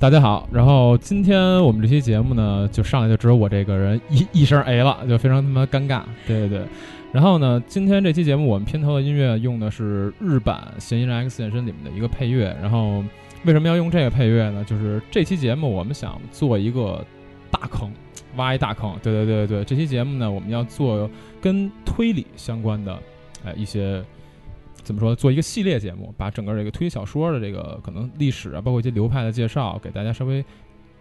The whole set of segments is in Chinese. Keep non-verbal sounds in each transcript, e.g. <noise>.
大家好。然后今天我们这期节目呢，就上来就只有我这个人一 <laughs> 一声 A 了，就非常他妈尴尬。对对对。然后呢，今天这期节目我们片头的音乐用的是日版《嫌疑人 X 现身》里面的一个配乐。然后为什么要用这个配乐呢？就是这期节目我们想做一个大坑，挖一大坑。对对对对，这期节目呢，我们要做跟推理相关的，哎一些。怎么说？做一个系列节目，把整个这个推理小说的这个可能历史啊，包括一些流派的介绍，给大家稍微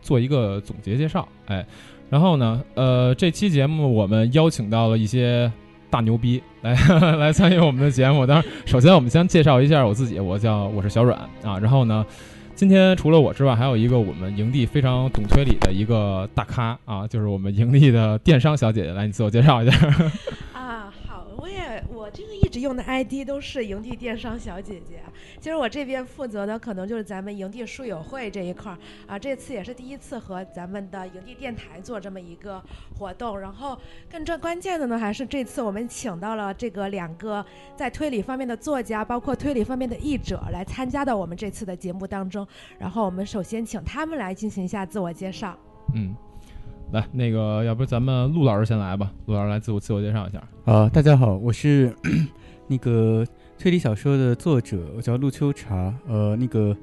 做一个总结介绍。哎，然后呢，呃，这期节目我们邀请到了一些大牛逼来来参与我们的节目。当然，首先我们先介绍一下我自己，我叫我是小阮啊。然后呢，今天除了我之外，还有一个我们营地非常懂推理的一个大咖啊，就是我们营地的电商小姐姐，来你自我介绍一下。对，我这个一直用的 ID 都是营地电商小姐姐。其实我这边负责的可能就是咱们营地书友会这一块儿啊。这次也是第一次和咱们的营地电台做这么一个活动。然后更正关键的呢，还是这次我们请到了这个两个在推理方面的作家，包括推理方面的译者来参加到我们这次的节目当中。然后我们首先请他们来进行一下自我介绍。嗯。来，那个，要不咱们陆老师先来吧。陆老师来自我自我介绍一下。啊，大家好，我是 <coughs> 那个推理小说的作者，我叫陆秋茶。呃，那个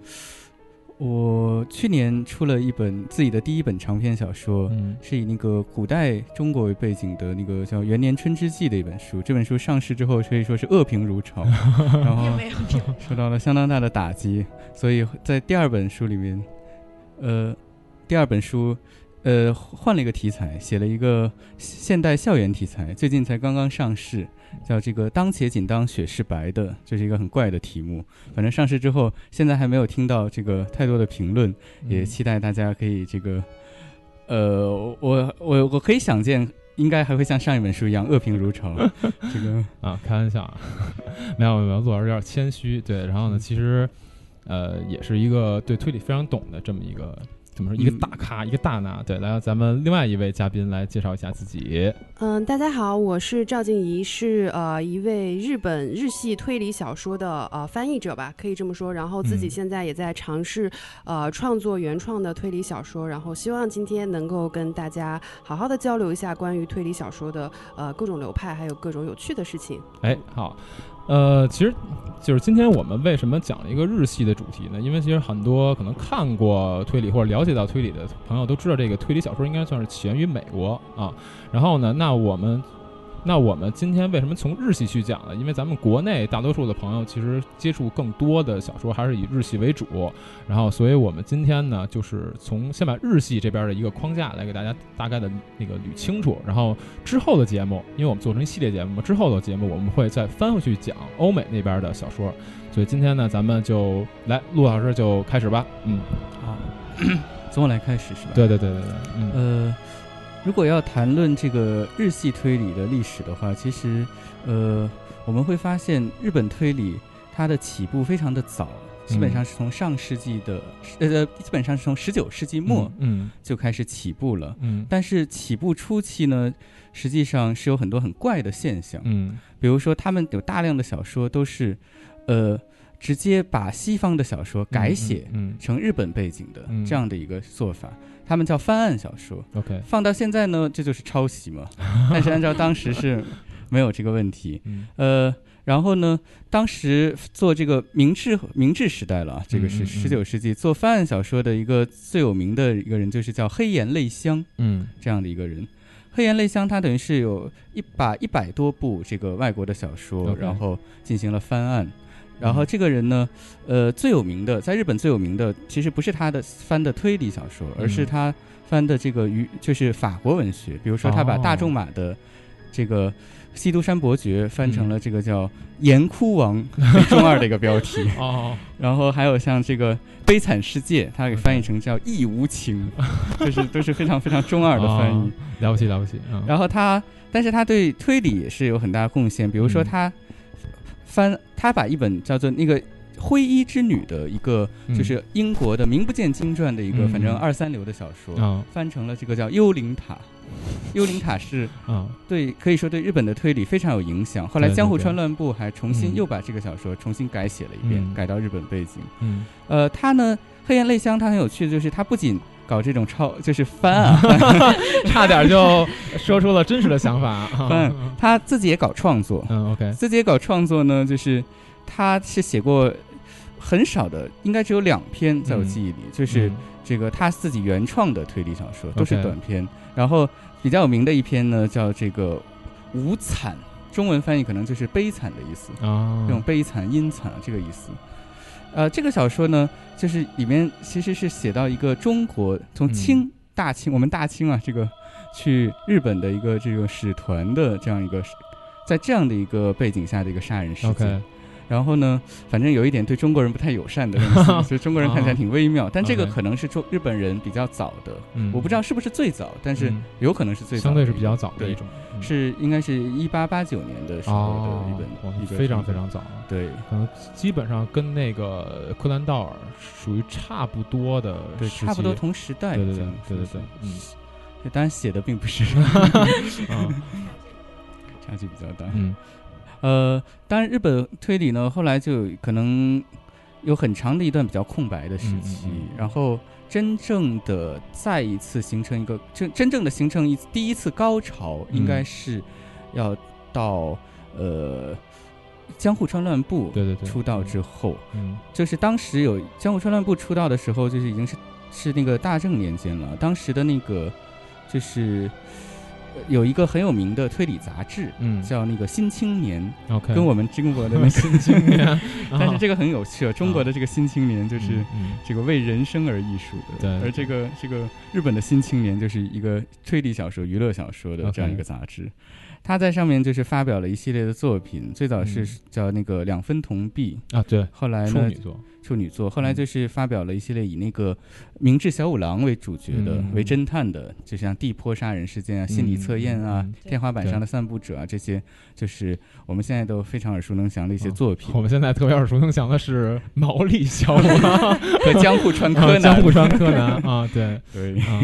我去年出了一本自己的第一本长篇小说，是以那个古代中国为背景的那个叫《元年春之祭》的一本书。这本书上市之后可以说是恶评如潮，<laughs> 然后受到了相当大的打击。所以在第二本书里面，呃，第二本书。呃，换了一个题材，写了一个现代校园题材，最近才刚刚上市，叫这个“当且仅当雪是白的”，这是一个很怪的题目。反正上市之后，现在还没有听到这个太多的评论，也期待大家可以这个，呃，我我我可以想见，应该还会像上一本书一样恶评如潮。<laughs> 这个 <laughs> 啊，开玩笑，啊，没 <laughs> 有没有，陆老师有点谦虚。对，然后呢，其实呃，也是一个对推理非常懂的这么一个。怎么说？一个大咖，一个大拿。对，来，咱们另外一位嘉宾来介绍一下自己。嗯，大家好，我是赵静怡，是呃一位日本日系推理小说的呃翻译者吧，可以这么说。然后自己现在也在尝试呃创作原创的推理小说，然后希望今天能够跟大家好好的交流一下关于推理小说的呃各种流派，还有各种有趣的事情。哎，好。呃，其实就是今天我们为什么讲一个日系的主题呢？因为其实很多可能看过推理或者了解到推理的朋友都知道，这个推理小说应该算是起源于美国啊。然后呢，那我们。那我们今天为什么从日系去讲呢？因为咱们国内大多数的朋友其实接触更多的小说还是以日系为主，然后所以我们今天呢，就是从先把日系这边的一个框架来给大家大概的那个捋清楚，然后之后的节目，因为我们做成一系列节目嘛，之后的节目我们会再翻回去讲欧美那边的小说，所以今天呢，咱们就来陆老师就开始吧，嗯，好，<clears throat> 从我来开始是吧？对对对对对，嗯呃。如果要谈论这个日系推理的历史的话，其实，呃，我们会发现日本推理它的起步非常的早，基本上是从上世纪的，呃，基本上是从十九世纪末，嗯，就开始起步了，嗯，但是起步初期呢，实际上是有很多很怪的现象，嗯，比如说他们有大量的小说都是，呃。直接把西方的小说改写成日本背景的这样的一个做法，他们叫翻案小说。OK，放到现在呢，这就是抄袭嘛。<laughs> 但是按照当时是没有这个问题。呃，然后呢，当时做这个明治明治时代了，这个是十九世纪做翻案小说的一个最有名的一个人，就是叫黑岩泪香。嗯，这样的一个人，黑岩泪香他等于是有一把一百多部这个外国的小说，然后进行了翻案。然后这个人呢，呃，最有名的，在日本最有名的，其实不是他的翻的推理小说，而是他翻的这个与就是法国文学。比如说，他把大仲马的这个《西都山伯爵》翻成了这个叫《岩窟王》<laughs> 中二的一个标题。<laughs> 哦。然后还有像这个《悲惨世界》，他给翻译成叫《义无情》，<laughs> 就是都是非常非常中二的翻译。了不起了不起。然后他，但是他对推理也是有很大贡献。比如说他。翻他把一本叫做那个灰衣之女的一个，嗯。就是英国的名不见经传的一个，嗯。反正二三流的小说，啊。翻成了这个叫《幽灵塔》。幽灵塔是啊。对，可以说对日本的推理非常有影响。后来江户川乱步还重新嗯。又把这个小说重新改写了一遍，嗯。改到日本背景。嗯。呃，他呢，黑岩泪香，他很有趣的就是他不仅搞这种超，就是翻啊，<laughs> 差点就 <laughs> 说出了真实的想法啊。<laughs> 翻，他自己也搞创作，嗯，OK，自己也搞创作呢，就是他是写过很少的，应该只有两篇，在我记忆里，就是嗯这个他自己原创的推理小说，都是短篇。然后比较有名的一篇呢，叫这个《无惨》，中文翻译可能就是悲惨的意思，啊这种悲惨、阴惨这个意思。呃，这个小说呢，就是里面其实是写到一个中国从清、嗯大清，我们大清啊，这个去日本的一个这个使团的这样一个，在这样的一个背景下的一个杀人事件。然后呢，反正有一点对中国人不太友善的东西，<laughs> 所以中国人看起来挺微妙。但这个可能是中日本人比较早的，嗯，我不知道是不是最早，但是嗯。有可能是最早相对是比较早的一种，嗯是应该是一八八九年的时候哦的一本、非常非常早，对。可能基本上跟那个柯南道尔属于差不多的对，差不多同时代对对对对对对，嗯。这当然写的并不是。啊 <laughs> 差距比较大。嗯呃，当然日本推理呢，后来就可能有很长的一段比较空白的时期，嗯嗯嗯然后真正的再一次形成一个真真正的形成一第一次高潮，嗯应该是要到呃江户川乱步对对对出道之后，嗯就是当时有江户川乱步出道的时候，就是已经是是那个大正年间了。当时的那个就是呃有一个很有名的推理杂志，嗯。叫那个《新青年》，OK，跟我们中国的那个 <laughs> 新青年，<laughs> 但是这个很有趣，中国的这个《新青年》就就是嗯这个为人生而艺术的，对而这个这个日本的《新青年》就是一个推理小说、娱乐小说的这样一个杂志。他在上面就是发表了一系列的作品，最早是嗯。叫那个两分铜币，啊对，后来呢处女座，处女座，后来嗯。就是发表了一系列以那个明智小五郎为主角的、嗯。为侦探的，就像地坡杀人事件啊、心理测验啊、嗯天花板上的散步者啊这些，就是我们现在都非常耳熟能详的一些嗯作品。我们现在特别耳熟能详的是毛利小五郎 <laughs> 和江户川柯啊南，江户川柯南 <laughs> 啊，对。对，啊，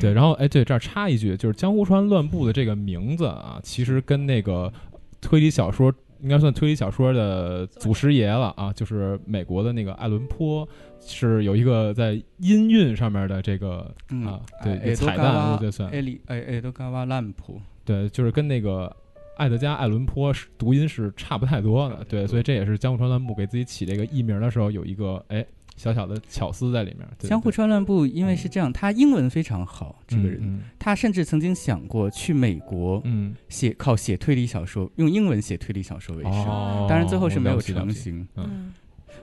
对，然后哎，对，这儿插一句，就是江户川乱步的这个名字啊，其实跟那个推理小说应该算推理小说的祖师爷了啊，就是美国的那个爱伦坡，是有一个在音韵上面的这个嗯啊，对，哎彩蛋，我觉得算艾里哎哎都嘎哇烂谱，对，就是跟那个。爱德加·爱伦坡是读音是差不太多的，对，所以这也是江户川乱步给自己起这个艺名的时候有一个哎小小的巧思在里面。对江户川乱步因为是这样，他英文非常好，这个人，嗯。他甚至曾经想过去美国嗯，写靠写推理小说，用英文写推理小说为嗯生，哦，当然最后是没有成型。嗯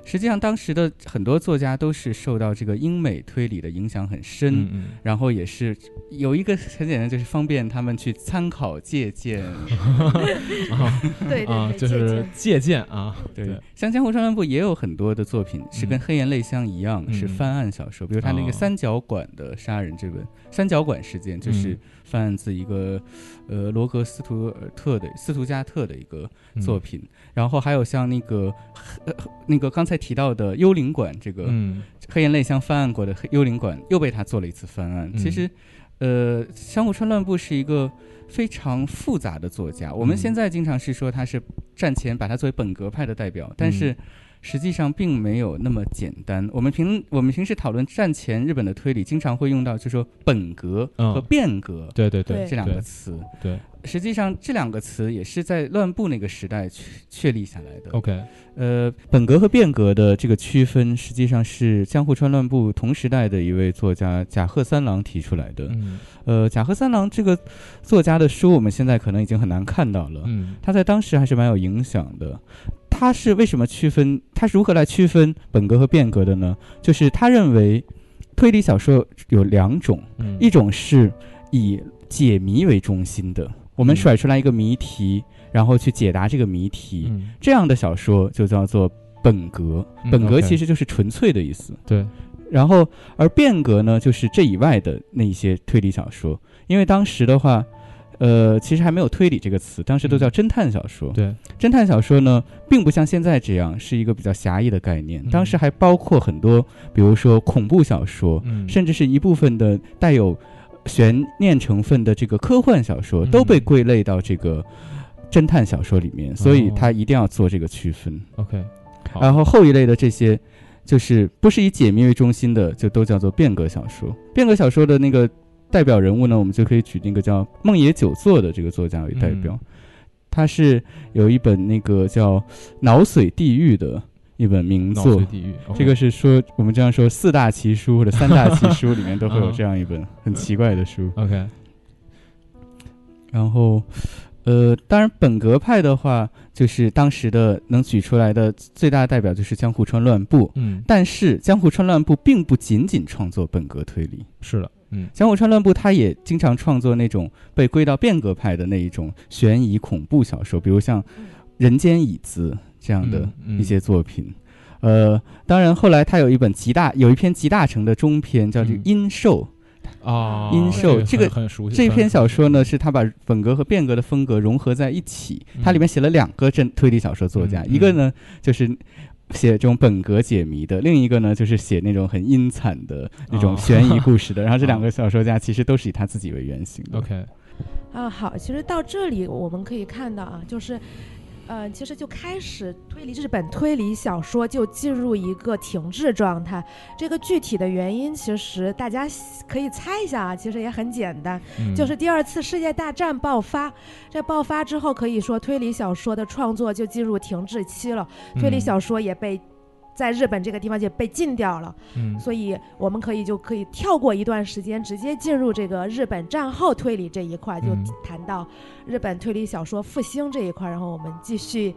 实际上，当时的很多作家都是受到这个英美推理的影响很深，嗯嗯。然后也是有一个很简单，就是方便他们去参考借鉴。<laughs> 啊对对啊，就是借鉴啊，对，像江湖川乱步也有很多的作品是跟嗯《黑岩泪香》一样，嗯。是翻案小说，比如他那哦个三角馆的杀人这本《三角馆事件》，就是嗯翻案自一个呃罗格斯图尔特的斯图加特的一个嗯作品。然后还有像那个呃那个刚才提到的《幽灵馆》这个嗯黑岩泪香翻案过的幽灵馆又被他做了一次翻案。嗯其实，呃，相互川乱步是一个非常复杂的作家。我们嗯现在经常是说他是战前把他作为本格派的代表，但是嗯实际上并没有那么简单。我们平我们平时讨论战前日本的推理，经常会用到就说本格嗯和变革。对对对对这两个对词，对实际上这两个词也是在乱步那个时代确确立下来的。，OK，呃，本格和变革的这个区分，实际上是江户川乱步同时代的一位作家甲贺三郎提出来的。嗯呃，甲贺三郎这个作家的书，我们现在可能已经很难看到了。嗯他在当时还是蛮有影响的。他是为什么区分？他是如何来区分本格和变革的呢？就是他认为推理小说有两种，嗯，一种是以解谜为中心的，我们嗯甩出来一个谜题，然后去解答这个谜题，嗯这样的小说就叫做本格。嗯本格其实就是纯粹的意思。对，然后，而变革呢，就是这以外的那一些推理小说。因为当时的话，呃，其实还没有推理这个词，当时都叫侦探小说。对，侦探小说呢，并不像现在这样是一个比较狭义的概念，嗯。当时还包括很多，比如说恐怖小说，嗯，甚至是一部分的带有悬念成分的这个科幻小说，嗯。都被归类到这个侦探小说里面，所以它一定要做这个区分。OK，然后后一类的这些，就是不是以解谜为中心的，就都叫做变革小说。变革小说的那个代表人物呢，我们就可以举那个叫梦野久作的这个作家为代表。嗯他是有一本那个叫《脑髓地狱》的一本名作脑髓，地狱，这个是说我们这样说四大奇书或者三大奇书里面都会有嗯这样一本很奇怪的书。<laughs> OK，然后，呃，当然本格派的话，就是当时的能举出来的最大代表就是江户川乱步。嗯，但是江户川乱步并不仅仅创作本格推理，是的，嗯江户川乱步他也经常创作那种被归到变革派的那一种悬疑恐怖小说，比如像《人间椅子》这样的一些作品。呃，当然后来他有一本集大有一篇集大成的中篇，叫这个嗯《阴兽》。啊，阴兽这个很很熟悉，这篇小说呢，嗯是他把本格和变革的风格融合在一起。嗯它里面写了两个真推理小说作家，嗯一个呢就是写这种本格解谜的，另一个呢就是写那种很阴惨的那种哦悬疑故事的。<laughs> 然后这两个小说家其实都是以他自己为原型的。OK，啊，好，其实到这里我们可以看到啊，就是，呃，其实就开始推理日本推理小说就进入一个停滞状态。这个具体的原因，其实大家可以猜一下啊，其实也很简单，嗯就是第二次世界大战爆发。这爆发之后，可以说推理小说的创作就进入停滞期了，推理嗯小说也被。在日本这个地方就被禁掉了，嗯。所以我们可以就可以跳过一段时间，直接进入这个日本战后推理这一块，就嗯。谈到日本推理小说复兴这一块，然后我们继续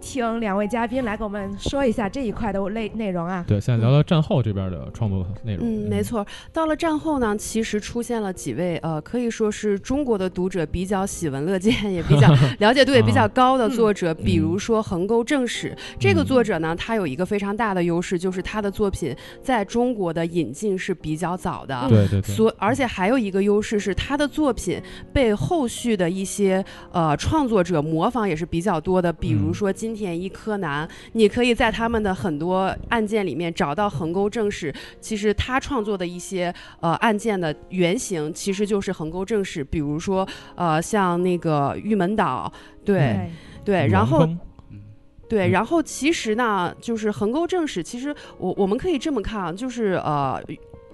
听两位嘉宾来给我们说一下这一块的内内容啊。对，现在聊聊战后这边的创作内容。嗯，没。错。到了战后呢，其实出现了几位呃，可以说是中国的读者比较喜闻乐见，也比较 <laughs> 了解度也比较高的作者，比如说横沟正史。这个作者呢，他有一个非常大的优势，就是他的作品在中国的引进是比较早的。对对对，所而且还有一个优势是，他的作品被后续的一些呃创作者模仿也是比较多的，比如嗯说金田一、柯南，你可以在他们的很多案件里面找到横沟正史。其实他创作的一些呃案件的原型，其实就是横沟正史，比如说呃像那个玉门岛，对、对，然后对，嗯然后其实呢，就是横沟正史，其实我我们可以这么看啊，就是呃。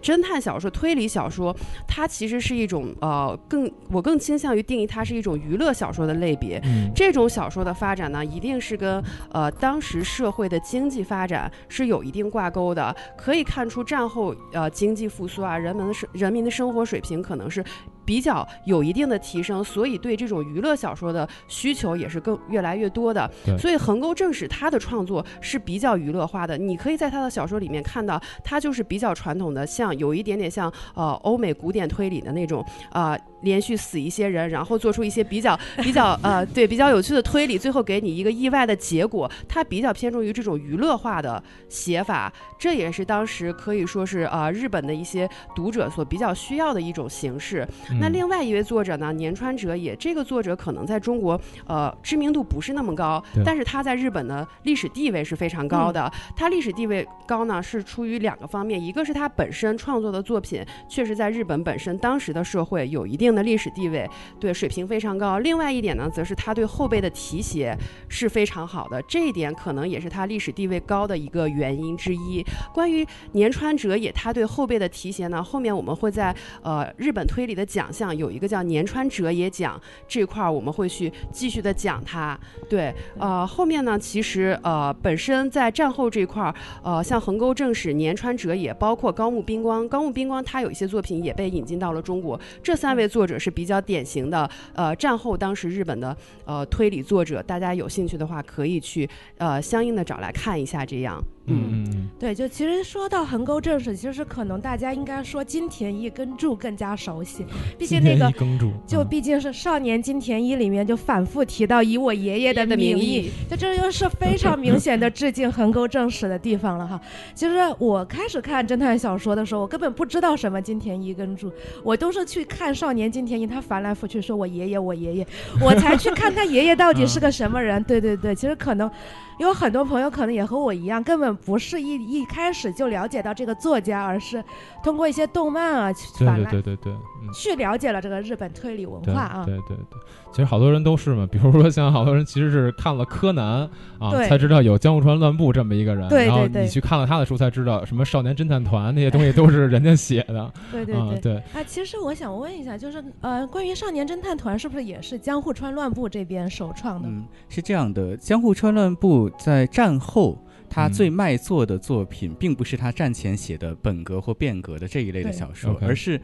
侦探小说、推理小说，它其实是一种呃，更我更倾向于定义它是一种娱乐小说的类别。嗯这种小说的发展呢，一定是跟呃当时社会的经济发展是有一定挂钩的。可以看出，战后呃经济复苏啊，人们的生人民的生活水平可能是比较有一定的提升，所以对这种娱乐小说的需求也是更越来越多的。所以横沟正史他的创作是比较娱乐化的，你可以在他的小说里面看到，他就是比较传统的，像有一点点像呃欧美古典推理的那种啊。呃连续死一些人，然后做出一些比较 <laughs> 比较呃对比较有趣的推理，最后给你一个意外的结果。它比较偏重于这种娱乐化的写法，这也是当时可以说是呃日本的一些读者所比较需要的一种形式。那嗯另外一位作者呢，年川哲也，这个作者可能在中国呃知名度不是那么高，但是他在日本的历史地位是非常高的。他历史地位高呢，是出于两个方面，一个是他本身创作的作品确实在日本本身当时的社会有一定的历史地位，对水平非常高。另外一点呢，则是他对后辈的提携是非常好的，这一点可能也是他历史地位高的一个原因之一。关于年川哲也，他对后辈的提携呢，后面我们会在呃日本推理的奖项有一个叫年川哲也奖这块儿，我们会去继续的讲他。对，呃，后面呢，其实呃本身在战后这块儿，呃，像横沟正史、年川哲也，包括高木彬光，高木彬光他有一些作品也被引进到了中国。这三位作者是比较典型的，呃，战后当时日本的呃推理作者，大家有兴趣的话可以去呃相应的找来看一下。这样，嗯嗯对，就其实说到横沟正史，其实可能大家应该说金田一跟柱更加熟悉，毕竟那个耕助，嗯就毕竟是少年金田一里面就反复提到以我爷爷的的名名义，就这就是非常明显的致敬横沟正史的地方了哈。其实我开始看侦探小说的时候，我根本不知道什么金田一跟柱，我都是去看少年金田一，他翻来覆去说我爷爷我爷爷，我才去看他爷爷到底是个什么人。对对对，其实可能有很多朋友可能也和我一样，根本不是一一开始就了解到这个作家，而是通过一些动漫啊去对反来对对对对，嗯。去了解了这个日本推理文化啊。对对对，其实好多人都是嘛，比如说像好多人其实是看了柯南啊，才知道有江户川乱步这么一个人，然后对对对你去看了他的书才知道什么少年侦探团那些东西都是人家写的 <laughs> 对对啊，对。对，啊，其实我想问一下，就是呃，关于少年侦探团是不是也是江户川乱步这边首创的？嗯，是这样的，江户川乱步在战后。他嗯最卖座的作品，并不是他战前写的本格或变革的这一类的小说，而是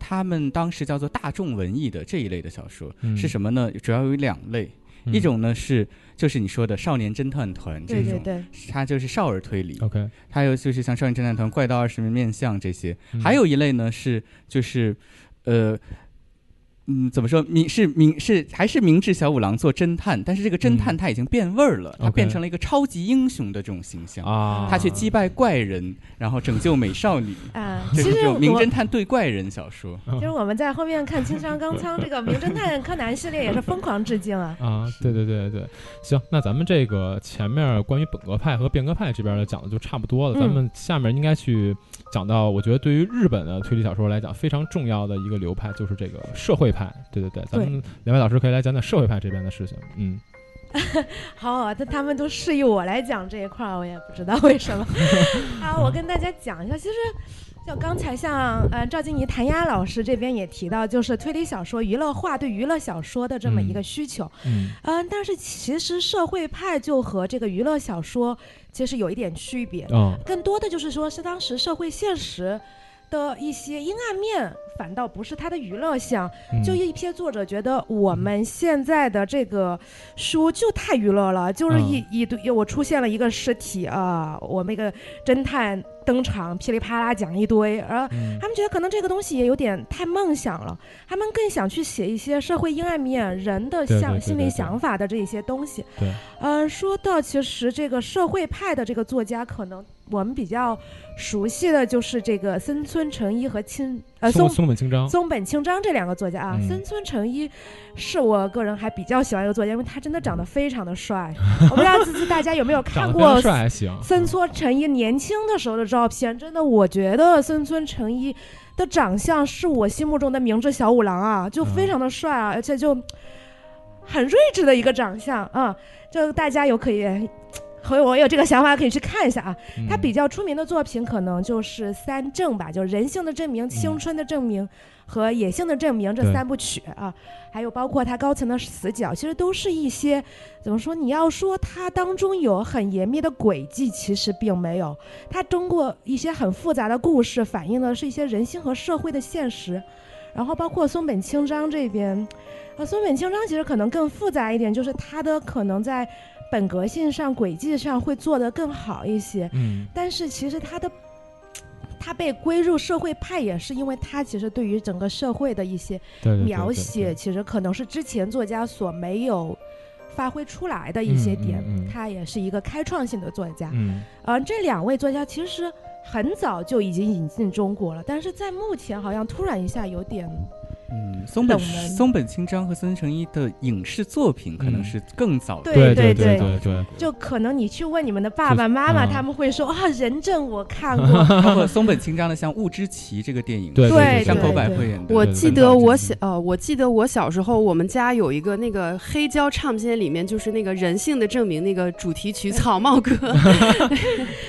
他们当时叫做大众文艺的这一类的小说。嗯是什么呢？主要有两类，嗯一种呢是就是你说的少年侦探团这种，对对对，它就是少儿推理。OK，还有就是像少年侦探团、怪盗二十面相这些，嗯还有一类呢是就是，呃。嗯，怎么说？明是明是还是明智小五郎做侦探，但是这个侦探他已经变味儿了，他变成了一个超级英雄的这种形象，啊，他去击败怪人，然后拯救美少女，啊，其实这是这种名侦探对怪人小说。<laughs> 就是我们在后面看青山刚昌这个名侦探柯南系列也是疯狂致敬啊。<laughs> 啊，对对对对，行，那咱们这个前面关于本格派和变革派这边的讲的就差不多了，嗯。咱们下面应该去讲到，我觉得对于日本的推理小说来讲非常重要的一个流派就是这个社会派，对对对，咱们两位老师可以来讲讲社会派这边的事情，嗯，<laughs> 好啊，但他们都示意我来讲这一块儿，我也不知道为什么。好，<laughs> 我跟大家讲一下，其实。就刚才像呃赵静怡、谭丫老师这边也提到，就是推理小说娱乐化对娱乐小说的这么一个需求，嗯嗯、但是其实社会派就和这个娱乐小说其实有一点区别，哦，更多的就是说是当时社会现实的一些阴暗面，反倒不是他的娱乐项。嗯就一批作者觉得我们现在的这个书就太娱乐了，就是一、嗯一堆我出现了一个尸体啊，我那个侦探登场噼里啪啦讲一堆，而嗯他们觉得可能这个东西也有点太梦想了，他们更想去写一些社会阴暗面、人的对想心理想法的这一些东西。对，呃，说到其实这个社会派的这个作家，可能我们比较熟悉的就是这个森村诚一和清呃松松松本清张，松本清张这两个作家啊。嗯森村诚一是我个人还比较喜欢一个作家，因为他真的长得非常的帅。<laughs> 我不知道自己大家有没有看过森村诚一年轻的时候的照片，真的，我觉得森村诚一的长相是我心目中的明智小五郎啊，就非常的帅啊，而且就很睿智的一个长相啊，就大家有可以。和我有这个想法，可以去看一下啊。他嗯比较出名的作品可能就是三证吧，就是人性的证明、青春的证明和野性的证明这三部曲啊，还有包括他高层的死角，其实都是一些怎么说？你要说它当中有很严密的轨迹，其实并没有。它通过一些很复杂的故事，反映的是一些人性和社会的现实。然后包括松本清张这边，啊，松本清张其实可能更复杂一点，就是他的可能在本格性上、轨迹上会做得更好一些。嗯但是其实他的 <tsk> 他被归入社会派，也是因为他其实对于整个社会的一些描写，其实可能是之前作家所没有发挥出来的一些嗯嗯点。嗯他也是一个开创性的作家。嗯呃，这两位作家其实很早就已经引进中国了，但是在目前好像突然一下有点嗯，松本松本清张和森成一的影视作品可能嗯。是更早的。对对对对对，就可能你去问你们的爸爸妈妈，嗯。他们会说啊，人证我看过，<laughs> 包括松本清张的像《雾之旗》这个电影，对对山口百惠演的。我记得我小呃，我记得我小时候，我们家有一个那个黑胶唱片，里面就是那个人性的证明那个主题曲《草帽歌》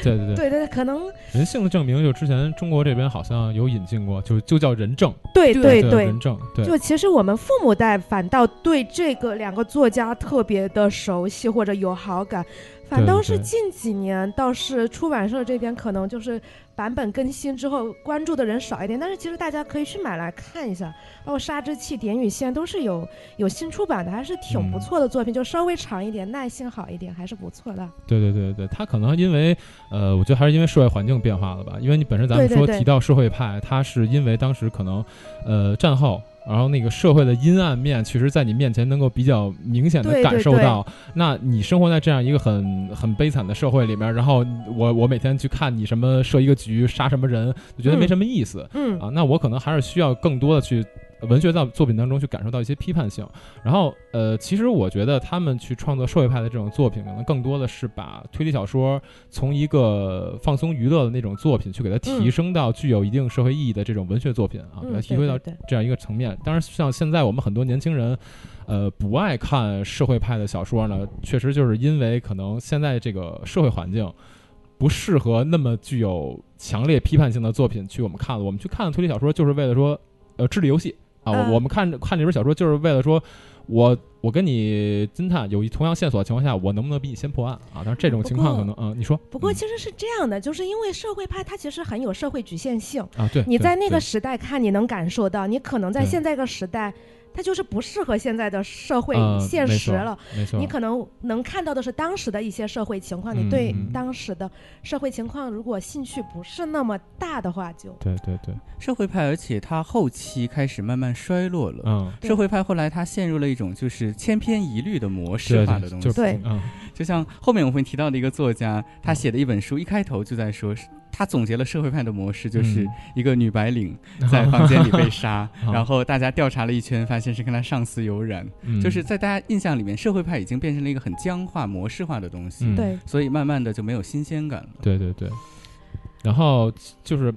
对 <laughs> 对 <laughs> 对，对对，可能人性的证明就之前中国这边好像有引进过，就就叫人证，对对对对人证，就其实我们父母代反倒对这个两个作家特别的熟悉或者有好感，反倒是近几年倒是出版社这边可能就是版本更新之后关注的人少一点，但是其实大家可以去买来看一下，包括《杀之气》《点与线》都是有有新出版的，还是挺不嗯错的作品，就稍微长一点，耐性好一点，还是不错的。对对对对，他可能因为呃，我觉得还是因为社会环境变化了吧。因为你本身咱们说提到社会派，他是因为当时可能呃战后。然后那个社会的阴暗面，其实，在你面前能够比较明显的感对对对受到。那你生活在这样一个很很悲惨的社会里面，然后我我每天去看你什么设一个局杀什么人，就觉得没嗯什么意思。嗯啊，那我可能还是需要更多的去文学造作品当中去感受到一些批判性。然后，呃，其实我觉得他们去创作社会派的这种作品，可能更多的是把推理小说从一个放松娱乐的那种作品，去给它提嗯升到具有一定社会意义的这种文学作品啊，给它嗯，提升到这样一个层面。当然，像现在我们很多年轻人。呃，不爱看社会派的小说呢，确实就是因为可能现在这个社会环境不适合那么具有强烈批判性的作品去我们看了。我们去看推理小说，就是为了说，呃，智力游戏啊。我嗯我们看看这本小说，就是为了说，我我跟你侦探有一同样线索的情况下，我能不能比你先破案啊？但是这种情况可能，嗯，你说。嗯不过其实是这样的，就是因为社会派它其实很有社会局限性，啊，对，你在那个时代看，你能感受到，你可能在现在这个时代，它就是不适合现在的社会呃现实了。没错，你可能能看到的是当时的一些社会情况，你对嗯当时的社会情况如果兴趣不是那么大的话，就对对对，社会派，而且它后期开始慢慢衰落了。嗯，社会派后来它陷入了一种就是千篇一律的模式化的东西，对就是对。嗯，就像后面我会提到的一个作家，他写的一本书，一开头就在说，他总结了社会派的模式，就是嗯一个女白领在房间里被杀，<laughs> 啊然后大家调查了一圈，发现是跟她上司有染，嗯。就是在大家印象里面，社会派已经变成了一个很僵化、模式化的东西，嗯。对，所以慢慢的就没有新鲜感了。对对对，然后就是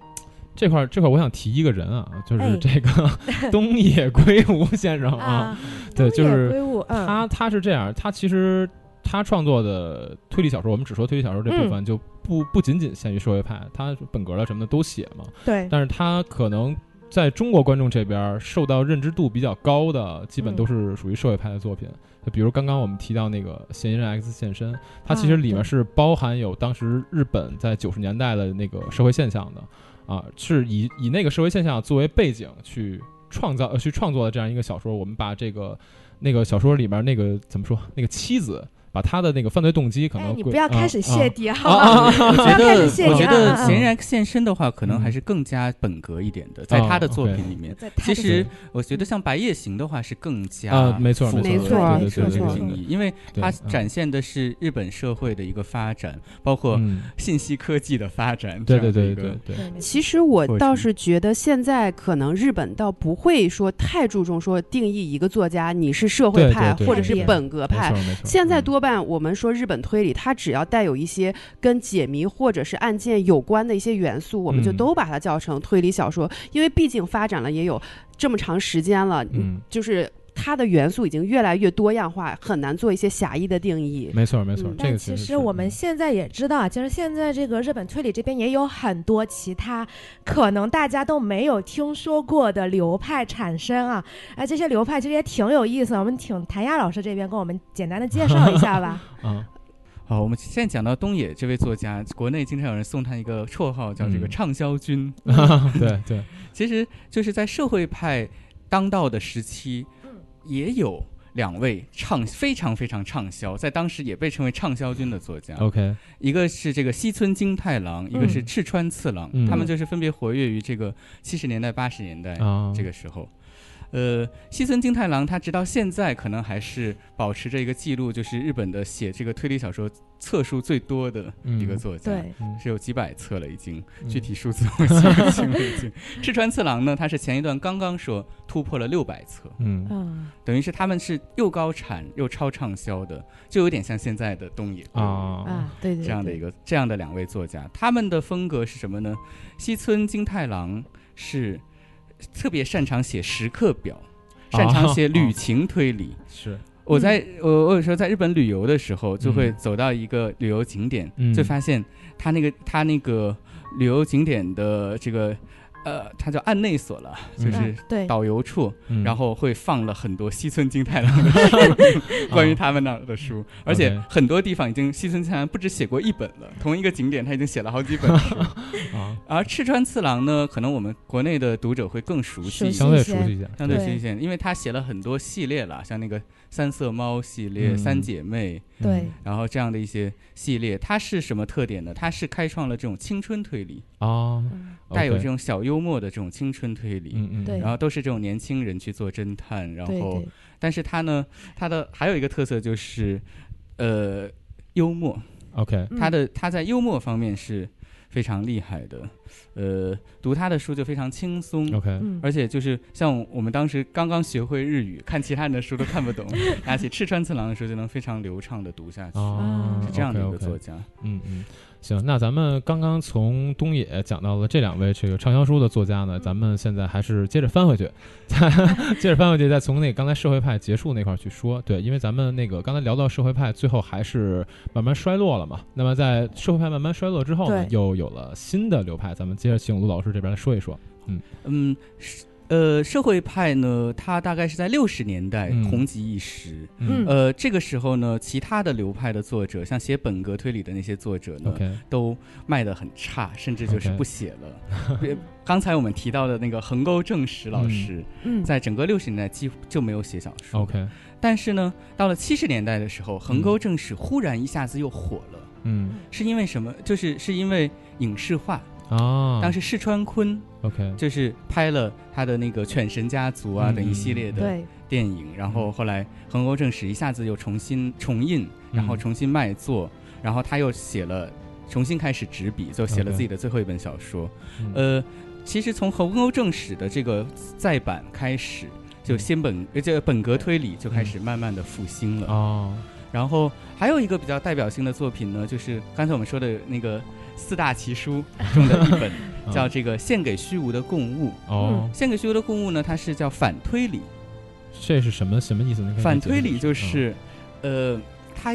这块儿这块儿，我想提一个人啊，就是哎。这个 <laughs> 东野圭吾先生啊，啊，对，就是他他是这样，他其实他创作的推理小说，我们只说推理小说这嗯部分，就不不仅仅限于社会派，他本格的什么的都写嘛，对，但是他可能。在中国观众这边受到认知度比较高的，基本嗯都是属于社会派的作品。就比如刚刚我们提到那个《嫌疑人 X 现身》，它其实里面是包含有当时日本在九十年代的那个社会现象的，啊，是以以那个社会现象作为背景去创造呃去创作的这样一个小说。我们把这个那个小说里面那个怎么说那个妻子，把他的那个犯罪动机可能哎，你不要开始啊。谢底好啊吗？我觉不要开始得，我觉得嫌疑人现身的话，可能嗯。还是更加本格一点的，在他的作品里面。其实我觉得像《白夜行》的话是更加啊没错没错没错个这个没错定义，因为它展现的是日本社会的一个发展，包括嗯，信息科技的发展。对对对对对，其实我倒是觉得现在可能日本倒不会说太注重说定义一个作家你是社会派或者是本格派。现在嗯多半我们说日本推理，它只要带有一些跟解谜或者是案件有关的一些元素，我们就嗯都把它叫成推理小说。因为毕竟发展了也有这么长时间了，嗯，就是它的元素已经越来越多样化，很难做一些狭义的定义。没错没错嗯，这个但其实我们嗯现在也知道啊，其实现在这个日本推理这边也有很多其他可能大家都没有听说过的流派产生啊，哎，这些流派其实也挺有意思的。我们请谭亚老师这边跟我们简单的介绍一下吧。嗯 <laughs> 好，我们现在讲到东野这位作家，国内经常有人送他一个绰号叫这个嗯畅销君，<laughs> 对对，其实就是在社会派当道的时期，嗯也有两位畅非常非常畅销，在当时也被称为畅销军的作家，OK，一个是这个西村京太郎，一个是嗯赤川次郎，嗯。他们就是分别活跃于这个七十年代、八十年代啊，这个时候。呃，西村京太郎他直到现在可能还是保持着一个记录，就是日本的写这个推理小说册数最多的一个嗯作家。对，嗯是有几百册了，已经嗯具体数字我记不清了。已经，赤川次郎呢，他是前一段刚刚说突破了六百册，<laughs> 嗯嗯，等于是他们是又高产又超畅销的，就有点像现在的东野啊啊，对对，这样的一个，个这样的两位作家，他们的风格是什么呢？西村京太郎是特别擅长写时刻表，擅长写旅行推理。<laughs> 是。我在我我有时候在日本旅游的时候，就会嗯。走到一个旅游景点，嗯。就发现他那个他那个旅游景点的这个呃，它叫案内所了，就嗯是对，导游处，嗯。然后会放了很多西村金太郎的 <laughs> 书，关于他们那儿的书，而且很多地方已经西村金太郎不止写过一本了，同一个景点他已经写了好几本书。啊，<laughs> 而赤川次郎呢，可能我们国内的读者会更熟悉熟悉，相对熟悉一些。相对对熟悉一些，因为他写了很多系列了，像那个三色猫系列、嗯。三姐妹，对，然后这样的一些系列，它是什么特点呢？它是开创了这种青春推理，啊，带有这种小幽默的这种青春推理。嗯嗯，对。然后都是这种年轻人去做侦探，然后对对，但是它呢，它的还有一个特色就是，呃，幽默。OK，嗯。他的它在幽默方面是非常厉害的，呃，读他的书就非常轻松。OK，嗯，而且就是像我们当时刚刚学会日语，看其他人的书都看不懂，<laughs> 拿起赤川次郎的书就能非常流畅的读下去，啊，是这样的一个作家。嗯嗯，行，那咱们刚刚从东野讲到了这两位这个畅销书的作家呢，咱们现在还是接着翻回去，再 <laughs> 接着翻回去，再从那个刚才社会派结束那块儿去说。对，因为咱们那个刚才聊到社会派，最后还是慢慢衰落了嘛。那么在社会派慢慢衰落之后呢，又有了新的流派，咱们接着请卢老师这边来说一说。嗯，是呃，社会派呢，它大概是在六十年代嗯红极一时。嗯呃，这个时候呢，其他的流派的作者，像写本格推理的那些作者呢都卖得很差，甚至就是不写了。呃刚才我们提到的那个横沟正史老师，嗯，在整个六十年代几乎就没有写小说。OK，但是呢，到了七十年代的时候，横沟正史忽然一下子又火了，嗯是因为什么？就是是因为影视化。哦，当时市川坤 OK，就是拍了他的那个《犬神家族》啊嗯等一系列的，电影，然后后来横沟正史一下子又重新重印，然后嗯重新卖座，然后他又写了重新开始执笔，就写了自己的最后一本小说。嗯。呃，其实从横沟正史的这个再版开始，就嗯。先本呃这个本格推理就开始慢慢的复兴了。哦，然后还有一个比较代表性的作品呢，就是刚才我们说的那个四大奇书 <laughs> 中的一本，叫这个《献给虚无的供物》。哦，献给虚无的供物呢，它是叫反推理。这是什么什么意思？呢反推理就嗯是，呃，它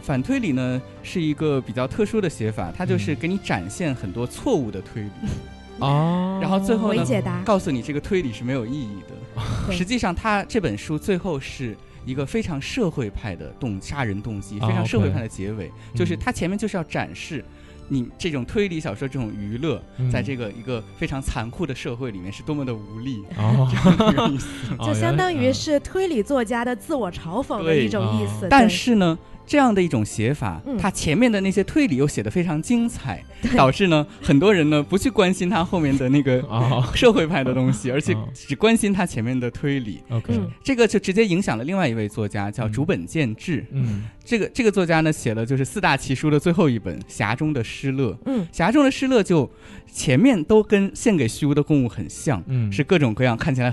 反推理呢是一个比较特殊的写法，它就是嗯给你展现很多错误的推理，<laughs> 哦，然后最后呢解答，告诉你这个推理是没有意义的。实际上，它这本书最后是一个非常社会派的动杀人动机，啊非常社会派的结尾，就是嗯它前面就是要展示。你这种推理小说这种娱乐，嗯在这个一个非常残酷的社会里面是多么的无力，哦，<laughs> 这个意思。哦就相当于是推理作家的自我嘲讽的一种意思哦。但是呢，这样的一种写法，嗯。它前面的那些推理又写得非常精彩，导致呢很多人呢不去关心他后面的那个 <laughs> 哦。社会派的东西，而且哦。只关心他前面的推理。OK，嗯。这个就直接影响了另外一位作家，叫嗯。竹本健治。嗯。这个这个作家呢，写了就是四大奇书的最后一本《匣中的失乐》。嗯，《匣中的失乐》就前面都跟献给虚无的供物很像，嗯，是各种各样看起来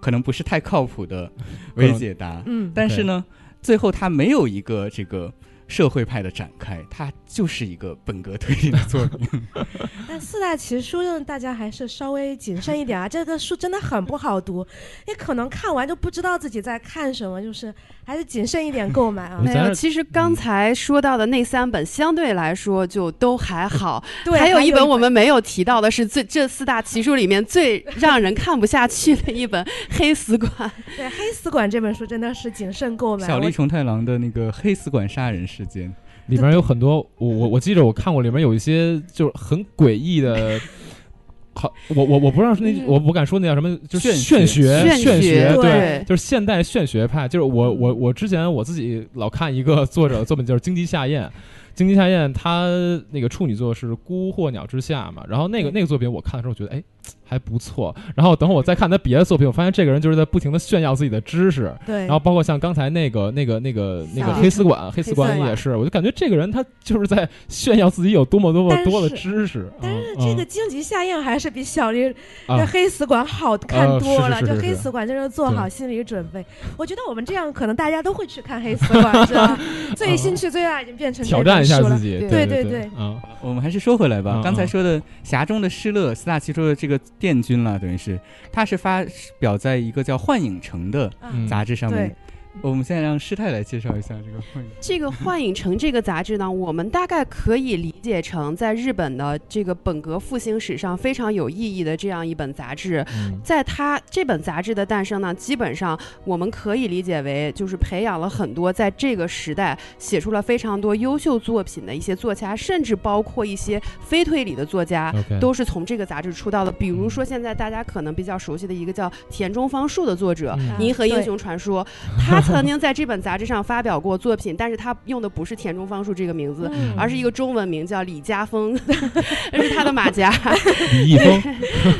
可能不是太靠谱的伪解答。嗯，但是呢，最后他没有一个这个社会派的展开，他就是一个本格推理的作品。<laughs> 但四大奇书呢，大家还是稍微谨慎一点啊。这个书真的很不好读，你可能看完就不知道自己在看什么，就是还是谨慎一点购买啊。没有，其实刚才说到的那三本相对来说就都还好，对，还有一本我们没有提到的是最这四大奇书里面最让人看不下去的一本《黑死馆》。对《黑死馆》这本书真的是谨慎购买。小栗虫太郎的那个黑死馆杀人事件，里面有很多，我我我记着我看过，里面有一些就是很诡异的。<laughs> 好，我我我不知道是那，我我不敢说那叫什么，就是玄玄学，玄玄学对对，就是现代玄学派。就是我我我之前我自己老看一个作者的作品，就是荆棘夏宴。荆棘夏宴他那个处女作是《孤鹤鸟之下》嘛，然后那个嗯那个作品我看的时候觉得哎还不错，然后等会儿我再看他别的作品，我发现这个人就是在不停的炫耀自己的知识，对，然后包括像刚才那个、那个、那个、那个黑丝馆，黑丝馆。也是，我就感觉这个人他就是在炫耀自己有多么多么多的知识。但是嗯这个荆棘下宴还是比小丽啊。这黑死馆好看呃多了。是是是是这黑死馆就是做好心理准备。我觉得我们这样可能大家都会去看黑死馆，<laughs> 是吧？最兴趣最大已经变成挑战一下自己，对对对对啊，我们还是说回来吧。嗯刚才说的侠中的失乐，四大奇书的这个殿军了，等于是。他是发表在一个叫《幻影城》的杂志上面。对。我们现在让师太来介绍一下这个幻影。这个《幻影城》这个杂志呢，我们大概可以理解成在日本的这个本格复兴史上非常有意义的这样一本杂志。嗯在它这本杂志的诞生呢，基本上我们可以理解为就是培养了很多在这个时代写出了非常多优秀作品的一些作家，甚至包括一些非推理的作家。都是从这个杂志出道的，比如说现在大家可能比较熟悉的一个叫田中芳树的作者，嗯《银河英雄传说》，他曾经在这本杂志上发表过作品，但是他用的不是田中芳树这个名字，嗯而是一个中文名叫李家峰，这 <laughs> 是他的马甲。李易峰，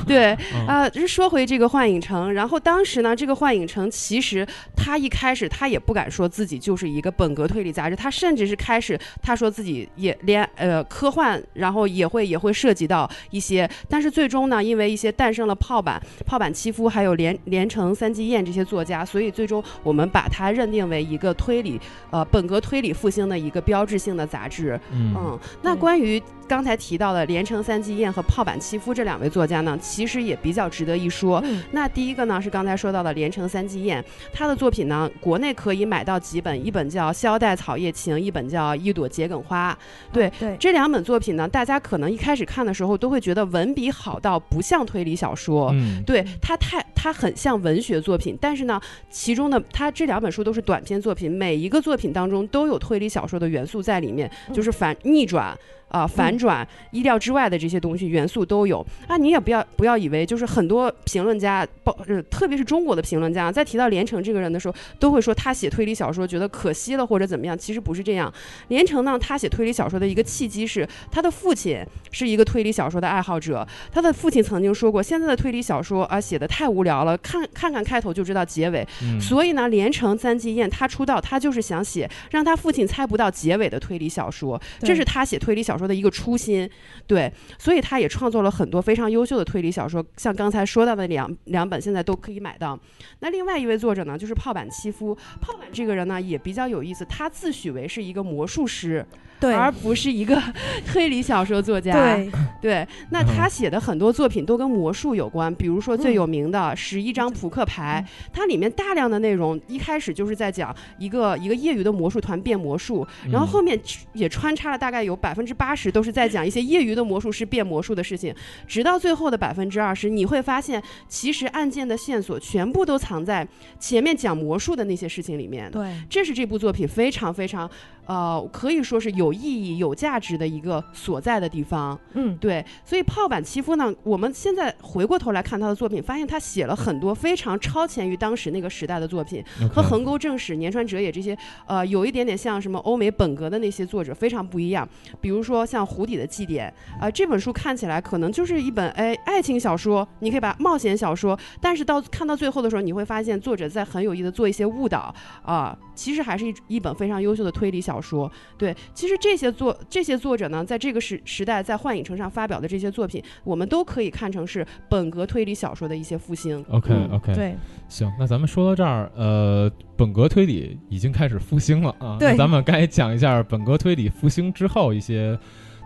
对，嗯啊，就是说回这个幻影城，然后当时呢，这个幻影城其实他一开始他也不敢说自己就是一个本格推理杂志，他甚至是开始他说自己也连呃科幻，然后也会也会涉及到一些，但是最终呢，因为一些诞生了炮版、炮版七夫还有连连城三季彦这些作家，所以最终我们把它认定为一个推理呃本格推理复兴的一个标志性的杂志。嗯嗯，那关于刚才提到的连城三季彦和炮板七夫这两位作家呢，其实也比较值得一说。嗯那第一个呢是刚才说到的连城三季彦，他的作品呢，国内可以买到几本，一本叫《萧带草叶情》，一本叫《一朵桔梗花》。对对，这两本作品呢，大家可能一开始看的时候都会觉得文笔好到不像推理小说。嗯对它太它很像文学作品，但是呢，其中的它这两本书都是短篇作品，每一个作品当中都有推理小说的元素在里面，嗯就是反逆转。啊、反转、意料之外的这些东西元素都有啊！你也不要不要以为就是很多评论家，包呃特别是中国的评论家，在提到连城这个人的时候，都会说他写推理小说觉得可惜了或者怎么样。其实不是这样，连城呢，他写推理小说的一个契机是他的父亲是一个推理小说的爱好者，他的父亲曾经说过，现在的推理小说啊写的太无聊了，看看看开头就知道结尾。嗯所以呢，连城三季燕他出道，他就是想写让他父亲猜不到结尾的推理小说，这是他写推理小说说的一个初心。对，所以他也创作了很多非常优秀的推理小说，像刚才说到的两两本，现在都可以买到。那另外一位作者呢，就是泡板七夫。炮板这个人呢，也比较有意思，他自诩为是一个魔术师，对。而不是一个 <laughs> 推理小说作家。对，对，那他写的很多作品都跟魔术有关，比如说最有名的《十一张扑克牌》，它里面大量的内容一开始就是在讲一个一个业余的魔术团变魔术，然后后面也穿插了大概有百分之八十都是在讲一些业余的魔术师变魔术的事情，直到最后的百分之二十，你会发现其实案件的线索全部都藏在前面讲魔术的那些事情里面。对，这是这部作品非常非常，呃，可以说是有意义、有价值的一个所在的地方。嗯，对，所以炮板七夫呢，我们现在回过头来看他的作品，发现他写了很多非常超前于当时那个时代的作品，和横沟正史、年川哲也这些，呃，有一点点像什么欧美本格的那些作者非常不一样。比如说像《湖底的祭典》啊、这本书看起来可能就是一本哎爱情小说，你可以把冒险小说，但是到看到最后的时候，你会发现作者在很有意的做一些误导啊、其实还是一一本非常优秀的推理小说。对，其实这些作这些作者呢，在这个时时代在幻影城上发表的这些作品，我们都可以看成是本格推理小说的一些复兴。OK 嗯 OK，对，行，那咱们说到这儿，呃，本格推理已经开始复兴了啊。对那咱们该讲一下本格推理复兴之后一些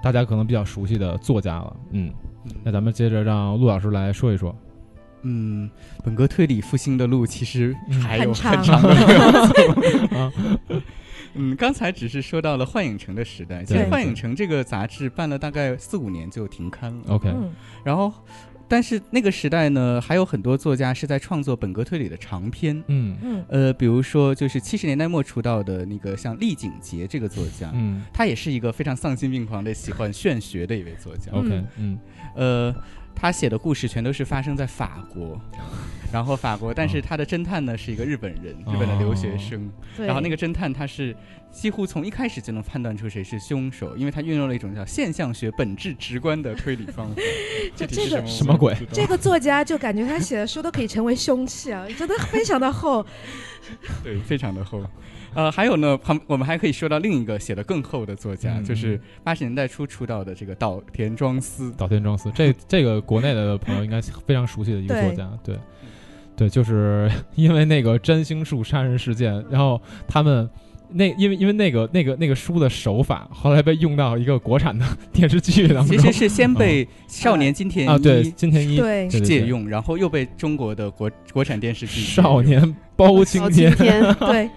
大家可能比较熟悉的作家了。嗯，那咱们接着让陆老师来说一说。嗯，本格推理复兴的路其实嗯还有很长的路要走。<laughs> <laughs> 啊嗯，刚才只是说到了幻影城的时代，其实幻影城这个杂志办了大概四五年就停刊了。OK，嗯，然后，但是那个时代呢，还有很多作家是在创作本格推理的长篇。嗯。嗯，呃，比如说就是七十年代末出道的那个像厉景杰这个作家，嗯。他也是一个非常丧心病狂的喜欢玄学的一位作家。，OK，嗯。呃，他写的故事全都是发生在法国，<laughs> 然后法国，但是他的侦探呢是一个日本人，日本的留学生。对，然后那个侦探他是几乎从一开始就能判断出谁是凶手，因为他运用了一种叫现象学本质直观的推理方法。<laughs> 这个什么鬼这个作家就感觉他写的书都可以成为凶器啊，真的非常的厚。<laughs> 对，非常的厚。呃，还有呢，旁我们还可以说到另一个写的更厚的作家，嗯就是八十年代初出道的这个岛田庄司。岛田庄司，这这个国内的朋友应该非常熟悉的一个作家，对，对，就是 <laughs> 因为那个占星术杀人事件，然后他们那因为因为那个那个那个书的手法，后来被用到一个国产的 <laughs> 电视剧当中，其实是先被少年金田一啊，对，金田一对。借用，然后又被中国的国国产电视剧少年包青天天，<laughs> 对，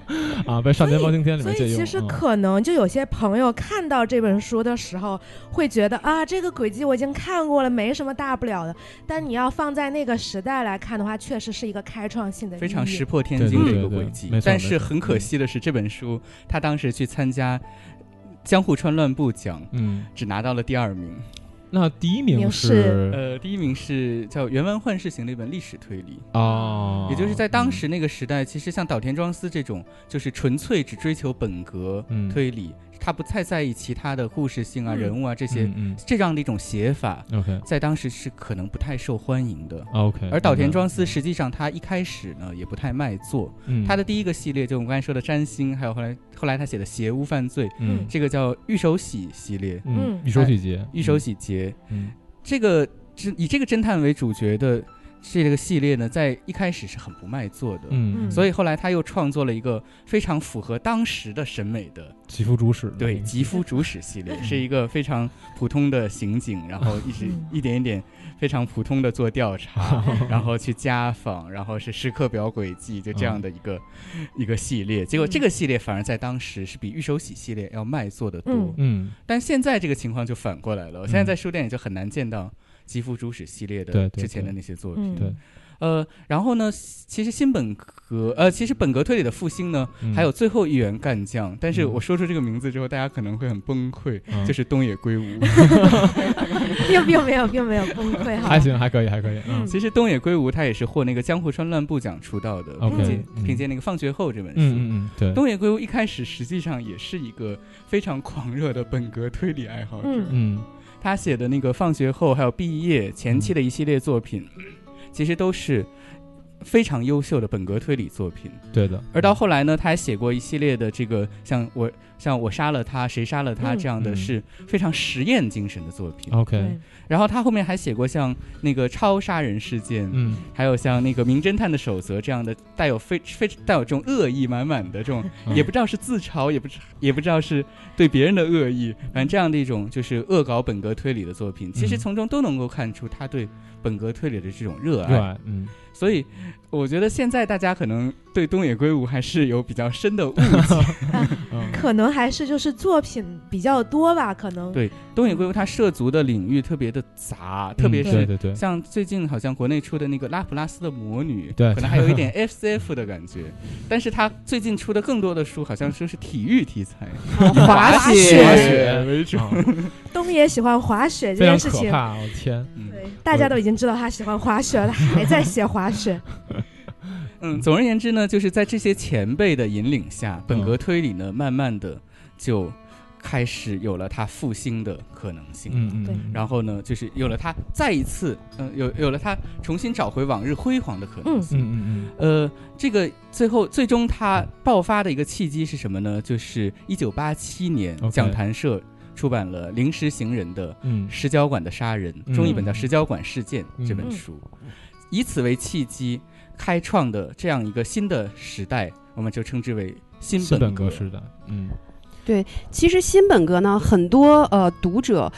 啊，被《少年包青天》里借用。以其实嗯可能就有些朋友看到这本书的时候，会觉得啊，这个轨迹我已经看过了，没什么大不了的。但你要放在那个时代来看的话，确实是一个开创性的，非常石破天惊的一个轨迹但是很可惜的是，这本书他当时去参加江户川乱步奖，嗯，只拿到了第二名。那第一名名是。是呃，第一名是叫原文幻视型的一本历史推理。哦，也就是在当时那个时代，其实像岛田庄司这种，就是纯粹只追求本格嗯。推理，他不太在意其他的故事性啊、嗯。人物啊这些、嗯这样的一种写法，在当时是可能不太受欢迎的。OK，而岛田庄司实际上他一开始呢也不太卖座，嗯。他的第一个系列就我们刚才说的占星，还有后来后来他写的邪巫犯罪，嗯。这个叫御手洗系列，嗯。嗯御手洗节，御手洗节，嗯。这个侦以这个侦探为主角的这个系列呢，在一开始是很不卖座的，嗯，嗯。所以后来他又创作了一个非常符合当时的审美的，吉夫主使对吉夫主使系列，是一个非常普通的刑警，然后一直嗯。一点一点非常普通的做调查，<laughs> <laughs> 然后去家访，然后是时刻表轨迹，就这样的一个、一个系列。结果这个系列反而在当时是比御手洗系列要卖座的多，嗯。嗯。但现在这个情况就反过来了，我现在在书店里就很难见到吉夫主使系列的之前的那些作品。嗯。对。呃，然后呢，其实新本格，呃，其实本格推理的复兴呢，嗯。还有最后一员干将，但是嗯。我说出这个名字之后，大家可能会很崩溃，嗯。就是东野圭吾。<laughs> <laughs> 并并没有并没有崩溃哈，还行，还可以，还可以，嗯。其实东野圭吾他也是获那个江户川乱步奖出道的，OK，凭借嗯。凭借那个《放学后》这本书。嗯嗯嗯，对，东野圭吾一开始实际上也是一个非常狂热的本格推理爱好者，嗯。嗯他写的那个《放学后》还有《毕业》前期的一系列作品，其实都是非常优秀的本格推理作品。对的，而到后来呢，他还写过一系列的这个像我像我杀了他，谁杀了他嗯。这样的嗯。是非常实验精神的作品。OK，对。然后他后面还写过像那个超杀人事件，嗯。还有像那个名侦探的守则这样的带有非非带有这种恶意满满的这种，嗯。也不知道是自嘲，也不知也不知道是对别人的恶意，反正这样的一种就是恶搞本格推理的作品，其实嗯从中都能够看出他对本格推理的这种热爱。热爱，嗯。所以我觉得现在大家可能对东野圭吾还是有比较深的误解。<laughs> <laughs> 嗯。可能还是就是作品比较多吧，可能。对东野圭吾他涉足的领域特别的杂，特别嗯对是对对，像最近好像国内出的那个拉普拉斯的魔女，对。可能还有一点 <laughs> FCF 的感觉。但是他最近出的更多的书，好像说是体育题材，滑雪。雪滑雪为主。啊东野喜欢滑雪这件事情，可怕，我天，嗯。对，大家都已经知道他喜欢滑雪了，还在写滑雪。<laughs> 嗯，总而言之呢，就是在这些前辈的引领下，本格推理呢，慢慢的就开始有了它复兴的可能性。嗯嗯嗯，然后呢，就是有了它再一次，嗯、有有了它重新找回往日辉煌的可能性。嗯嗯呃，这个最后最终它爆发的一个契机是什么呢？就是一九八七年讲坛社出版了《临时行人的嗯。石交馆的杀人》，嗯中译本叫《石交馆事件》嗯这本书，以此为契机开创的这样一个新的时代，我们就称之为新本格格时代，嗯其实新本格呢，很多呃读者。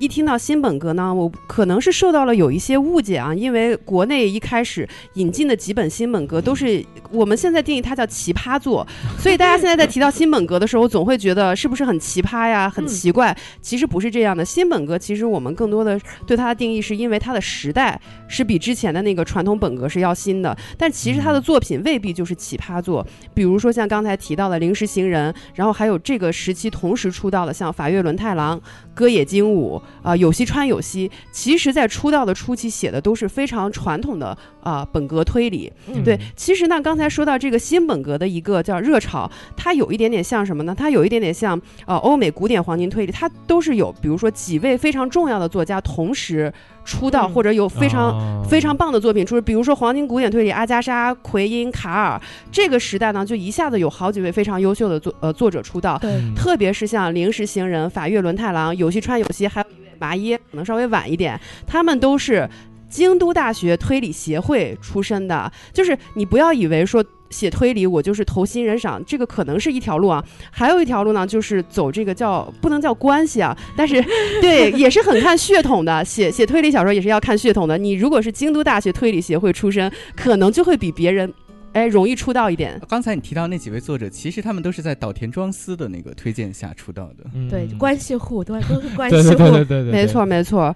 一听到新本格呢，我可能是受到了有一些误解啊，因为国内一开始引进的几本新本格都是我们现在定义它叫奇葩作，<laughs> 所以大家现在在提到新本格的时候，总会觉得是不是很奇葩呀，很嗯奇怪。其实不是这样的，新本格其实我们更多的对它的定义是因为它的时代是比之前的那个传统本格是要新的，但其实它的作品未必就是奇葩作，比如说像刚才提到的《临时行人》，然后还有这个时期同时出道的像法月轮太郎、歌野精武啊、有西川有戏，其实在出道的初期写的都是非常传统的啊、本格推理。嗯对，其实呢，刚才说到这个新本格的一个叫热潮，它有一点点像什么呢？它有一点点像呃欧美古典黄金推理，它都是有比如说几位非常重要的作家同时出道，嗯或者有非常。啊非常棒的作品出，比如说黄金古典推理阿加莎、奎因、卡尔，这个时代呢，就一下子有好几位非常优秀的作呃作者出道，特别是像临时行人、法月轮太郎、有戏川有希，还有一位麻衣，可能稍微晚一点，他们都是京都大学推理协会出身的。就是你不要以为说写推理我就是投新人赏，这个可能是一条路啊，还有一条路呢，就是走这个叫不能叫关系啊，但是 <laughs> 对也是很看血统的。写写推理小说也是要看血统的。你如果是京都大学推理协会出身，可能就会比别人。哎容易出道一点。刚才你提到那几位作者，其实他们都是在岛田庄司的那个推荐下出道的。嗯对，嗯关系户都都是关系户。<laughs> 对对对对对，没错，没错。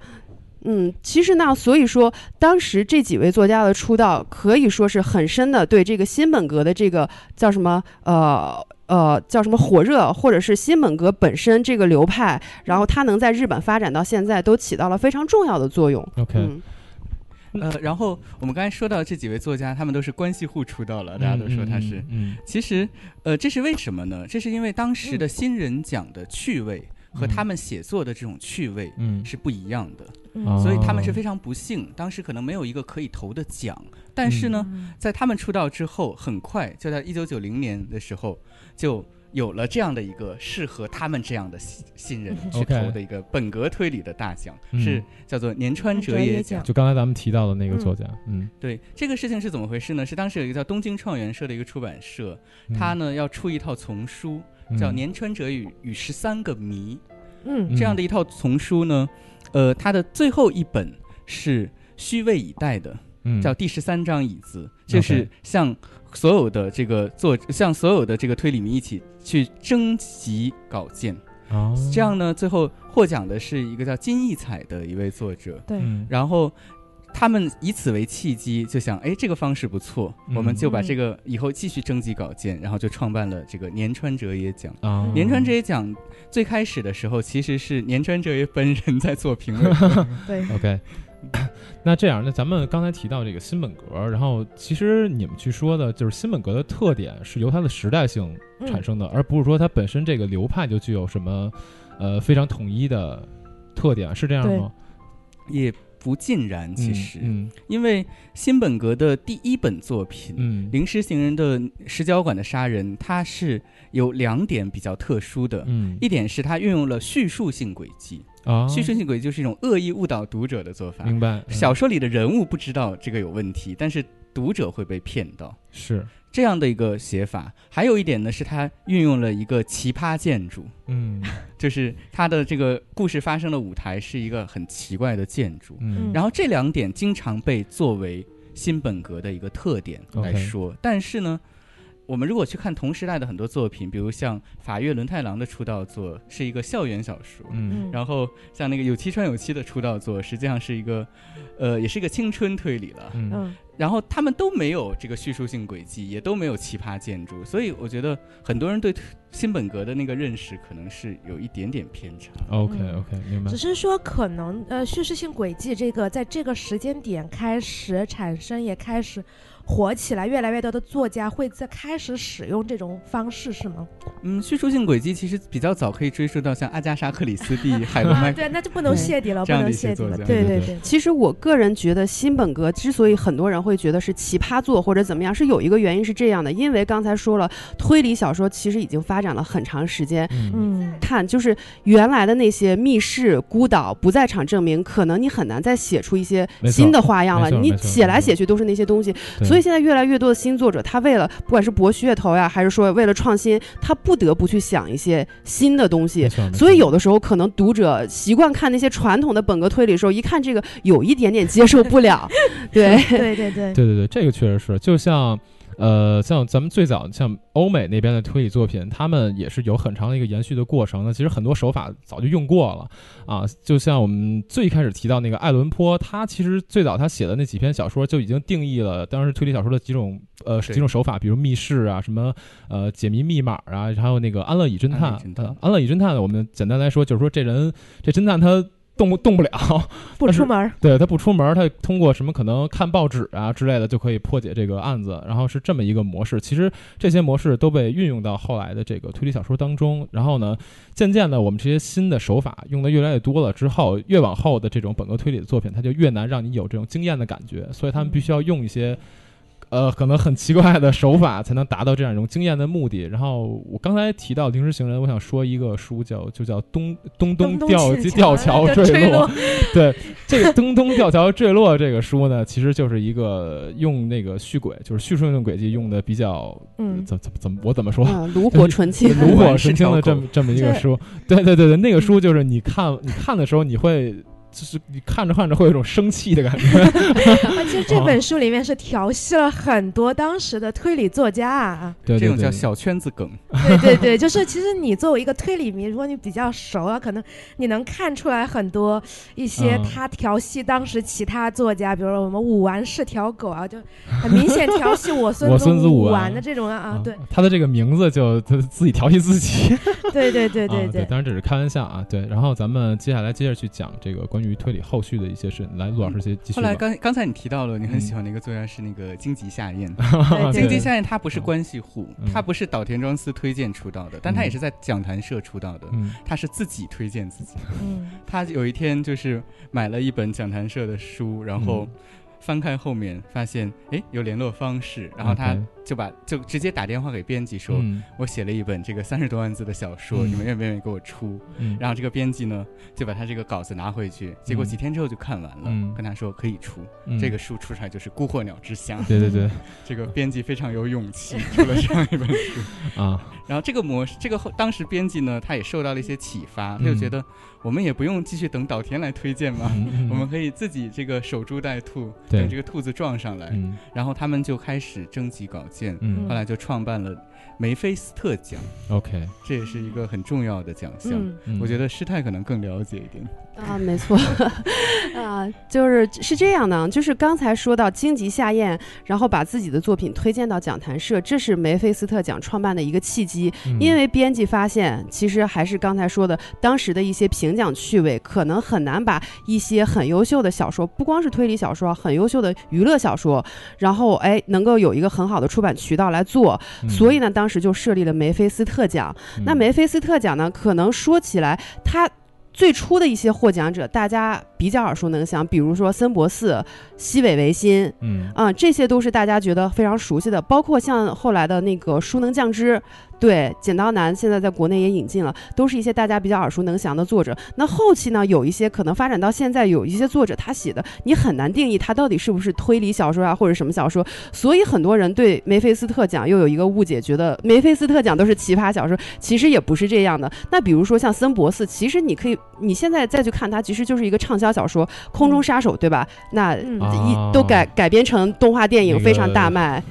嗯，其实呢，所以说当时这几位作家的出道，可以说是很深的对这个新本格的这个叫什么呃呃叫什么火热，或者是新本格本身这个流派，然后它能在日本发展到现在，都起到了非常重要的作用。OK，嗯，呃，然后我们刚才说到这几位作家，他们都是关系户出道了，大家都说他是。嗯其实，呃，这是为什么呢？这是因为当时的新人奖的趣味和他们写作的这种趣味嗯。是不一样的，嗯。所以他们是哦。非常不幸，当时可能没有一个可以投的奖。但是呢，嗯。在他们出道之后，很快就在一九九零年的时候，就有了这样的一个适合他们这样的新新人去投的一个本格推理的大奖，嗯。是叫做年川哲也奖。就刚才咱们提到的那个作家，嗯，对这个事情是怎么回事呢？是当时有一个叫东京创元社的一个出版社，他呢要出一套丛书，叫《年川哲与与十三个谜》。嗯。这样的一套丛书呢，呃，他的最后一本是虚位以待的，嗯。叫第十三张椅子，就是向所有的这个作，向所有的这个推理迷一起去征集稿件。哦。这样呢，最后获奖的是一个叫金逸彩的一位作者，对，嗯。然后。他们以此为契机，就想，哎，这个方式不错，嗯我们就把这个以后继续征集稿件，然后就创办了这个年川哲也奖。啊，年川哲也奖最开始的时候，其实是年川哲也本人在做评论。<laughs> 对，OK，<coughs> 那这样，那咱们刚才提到这个新本格，然后其实你们去说的就是新本格的特点是由它的时代性产生的，而不是说它本身这个流派就具有什么呃非常统一的特点，是这样吗？也不尽然，其实，嗯。因为新本格的第一本作品《嗯临时行人的石角馆的杀人》，它是有两点比较特殊的。嗯。一点是它运用了叙述性轨迹，啊，叙述性轨迹就是一种恶意误导读者的做法。明白，嗯。小说里的人物不知道这个有问题，但是读者会被骗到。是这样的一个写法，还有一点呢，是它运用了一个奇葩建筑，嗯。<laughs> 就是它的这个故事发生的舞台是一个很奇怪的建筑。嗯。然后这两点经常被作为新本格的一个特点来说，但是呢，我们如果去看同时代的很多作品，比如像法月轮太郎的出道作是一个校园小说，嗯。然后像那个有七川有七的出道作，实际上是一个，呃，也是一个青春推理了。嗯。嗯。然后他们都没有这个叙述性轨迹，也都没有奇葩建筑，所以我觉得很多人对新本格的那个认识可能是有一点点偏差。，OK 嗯。OK，明白。只，是说可能呃叙事性轨迹这个在这个时间点开始产生，也开始火起来，越来越多的作家会在开始使用这种方式，是吗？嗯，叙述性轨迹其实比较早可以追溯到像阿加莎·克里斯蒂、海伦啊，对，那就不能对谢底了，不能谢底了，对对对对。其实我个人觉得新本格之所以很多人会觉得是奇葩作或者怎么样，是有一个原因是这样的，因为刚才说了，推理小说其实已经发展了很长时间。嗯嗯，看，就是原来的那些密室、孤岛、不在场证明，可能你很难再写出一些新的花样了。你写来写去都是那些东西，对所以现在越来越多的新作者，他为了不管是博噱头呀，还是说为了创新，他不得不去想一些新的东西所以有的时候可能读者习惯看那些传统的本格推理的时候，一看这个有一点点接受不了，<laughs> 对。对对对，对对对，这个确实是，就像。呃，像咱们最早像欧美那边的推理作品，他们也是有很长的一个延续的过程那。其实很多手法早就用过了啊，就像我们最开始提到那个爱伦坡，他其实最早他写的那几篇小说就已经定义了当时推理小说的几种呃几种手法，比如密室啊，什么呃解谜密码啊，还有那个安乐椅侦探安乐椅侦。探呃安乐椅侦探，我们简单来说就是说这人这侦探他动不动不了，<laughs> 不出门儿，对他不出门，他通过什么可能看报纸啊之类的就可以破解这个案子，然后是这么一个模式。其实这些模式都被运用到后来的这个推理小说当中。然后呢，渐渐的我们这些新的手法用的越来越多了之后，越往后的这种本格推理的作品，它就越难让你有这种惊艳的感觉。所以他们必须要用一些。呃，可能很奇怪的手法才能达到这样一种惊艳的目的。然后我刚才提到《临时行人》，我想说一个书叫就叫东东东东吊吊桥坠坠落，对，这个东东吊桥坠落这个书呢，其实就是一个用那个续轨，就是叙述性轨迹用的比较，嗯。怎怎怎么我怎么说？嗯，炉火纯青，<laughs> 炉火 <laughs> 纯青的这么这么一个书，对对对对，那个书就是你看你看的时候，你会就是你看着看着会有一种生气的感觉。<laughs> 啊，其实这本书里面是调戏了很多当时的推理作家啊。对对对，这种叫小圈子梗。对对对，就是其实你作为一个推理迷，如果你比较熟啊，可能你能看出来很多一些嗯他调戏当时其他作家，比如说我们武丸是条狗啊，就很明显调戏我孙我孙子武武丸丸的这种啊啊，对他的这个名字就他自己调戏自己。<laughs> 对对对对啊、对，当然只是开玩笑啊。对，然后咱们接下来接着去讲这个关于推理后续的一些事。来，陆老师先继续。后来刚刚才你提到了你很喜嗯欢的一个作家是那个荆棘夏彦，对荆棘对。夏彦他不是关系户嗯，他不是岛田庄司推荐出道的，但他也是在讲坛社出道的，嗯。他是自己推荐自己。嗯。他有一天就是买了一本讲坛社的书，然后嗯翻开后面发现，哎，有联络方式，然后他就把就直接打电话给编辑说，嗯我写了一本这个三十多万字的小说，嗯。你们愿不愿意给我出？嗯，然后这个编辑呢就把他这个稿子拿回去，结果几天之后就看完了，嗯。跟他说可以出。嗯。这个书出出来就是《孤鹤鸟之乡》，对对对。<laughs> 这个编辑非常有勇气 <laughs> 出了这样一本书。<laughs> 啊，然后这个模式，这个后当时编辑呢，他也受到了一些启发，他就嗯。觉得我们也不用继续等岛田来推荐嘛，我们可以自己这个守株待兔，等这个兔子撞上来。嗯然后他们就开始征集稿件，嗯后来就创办了梅菲斯特奖，，OK，这也是一个很重要的奖项。嗯嗯我觉得师太可能更了解一点。啊，没错，<laughs> 啊，就是是这样的，就是刚才说到荆棘下咽，然后把自己的作品推荐到讲坛社，这是梅菲斯特奖创办的一个契机。嗯因为编辑发现，其实还是刚才说的，当时的一些评奖趣味，可能很难把一些很优秀的小说，不光是推理小说，很优秀的娱乐小说，然后哎，能够有一个很好的出版渠道来做。嗯所以呢，当时就设立了梅菲斯特奖。那嗯梅菲斯特奖呢，可能说起来，它最初的一些获奖者，大家比较耳熟能详，比如说森博寺、西尾维新，嗯啊、这些都是大家觉得非常熟悉的，包括像后来的那个书能降之，对，剪刀男现在在国内也引进了，都是一些大家比较耳熟能详的作者。那后期呢，有一些可能发展到现在，有一些作者他写的你很难定义他到底是不是推理小说啊，或者什么小说，所以很多人对梅菲斯特奖又有一个误解，觉得梅菲斯特奖都是奇葩小说，其实也不是这样的。那比如说像森博寺，其实你可以，你现在再去看它，其实就是一个畅销小说《空中杀手》，对吧？那一都改改编成动画电影，非常大卖。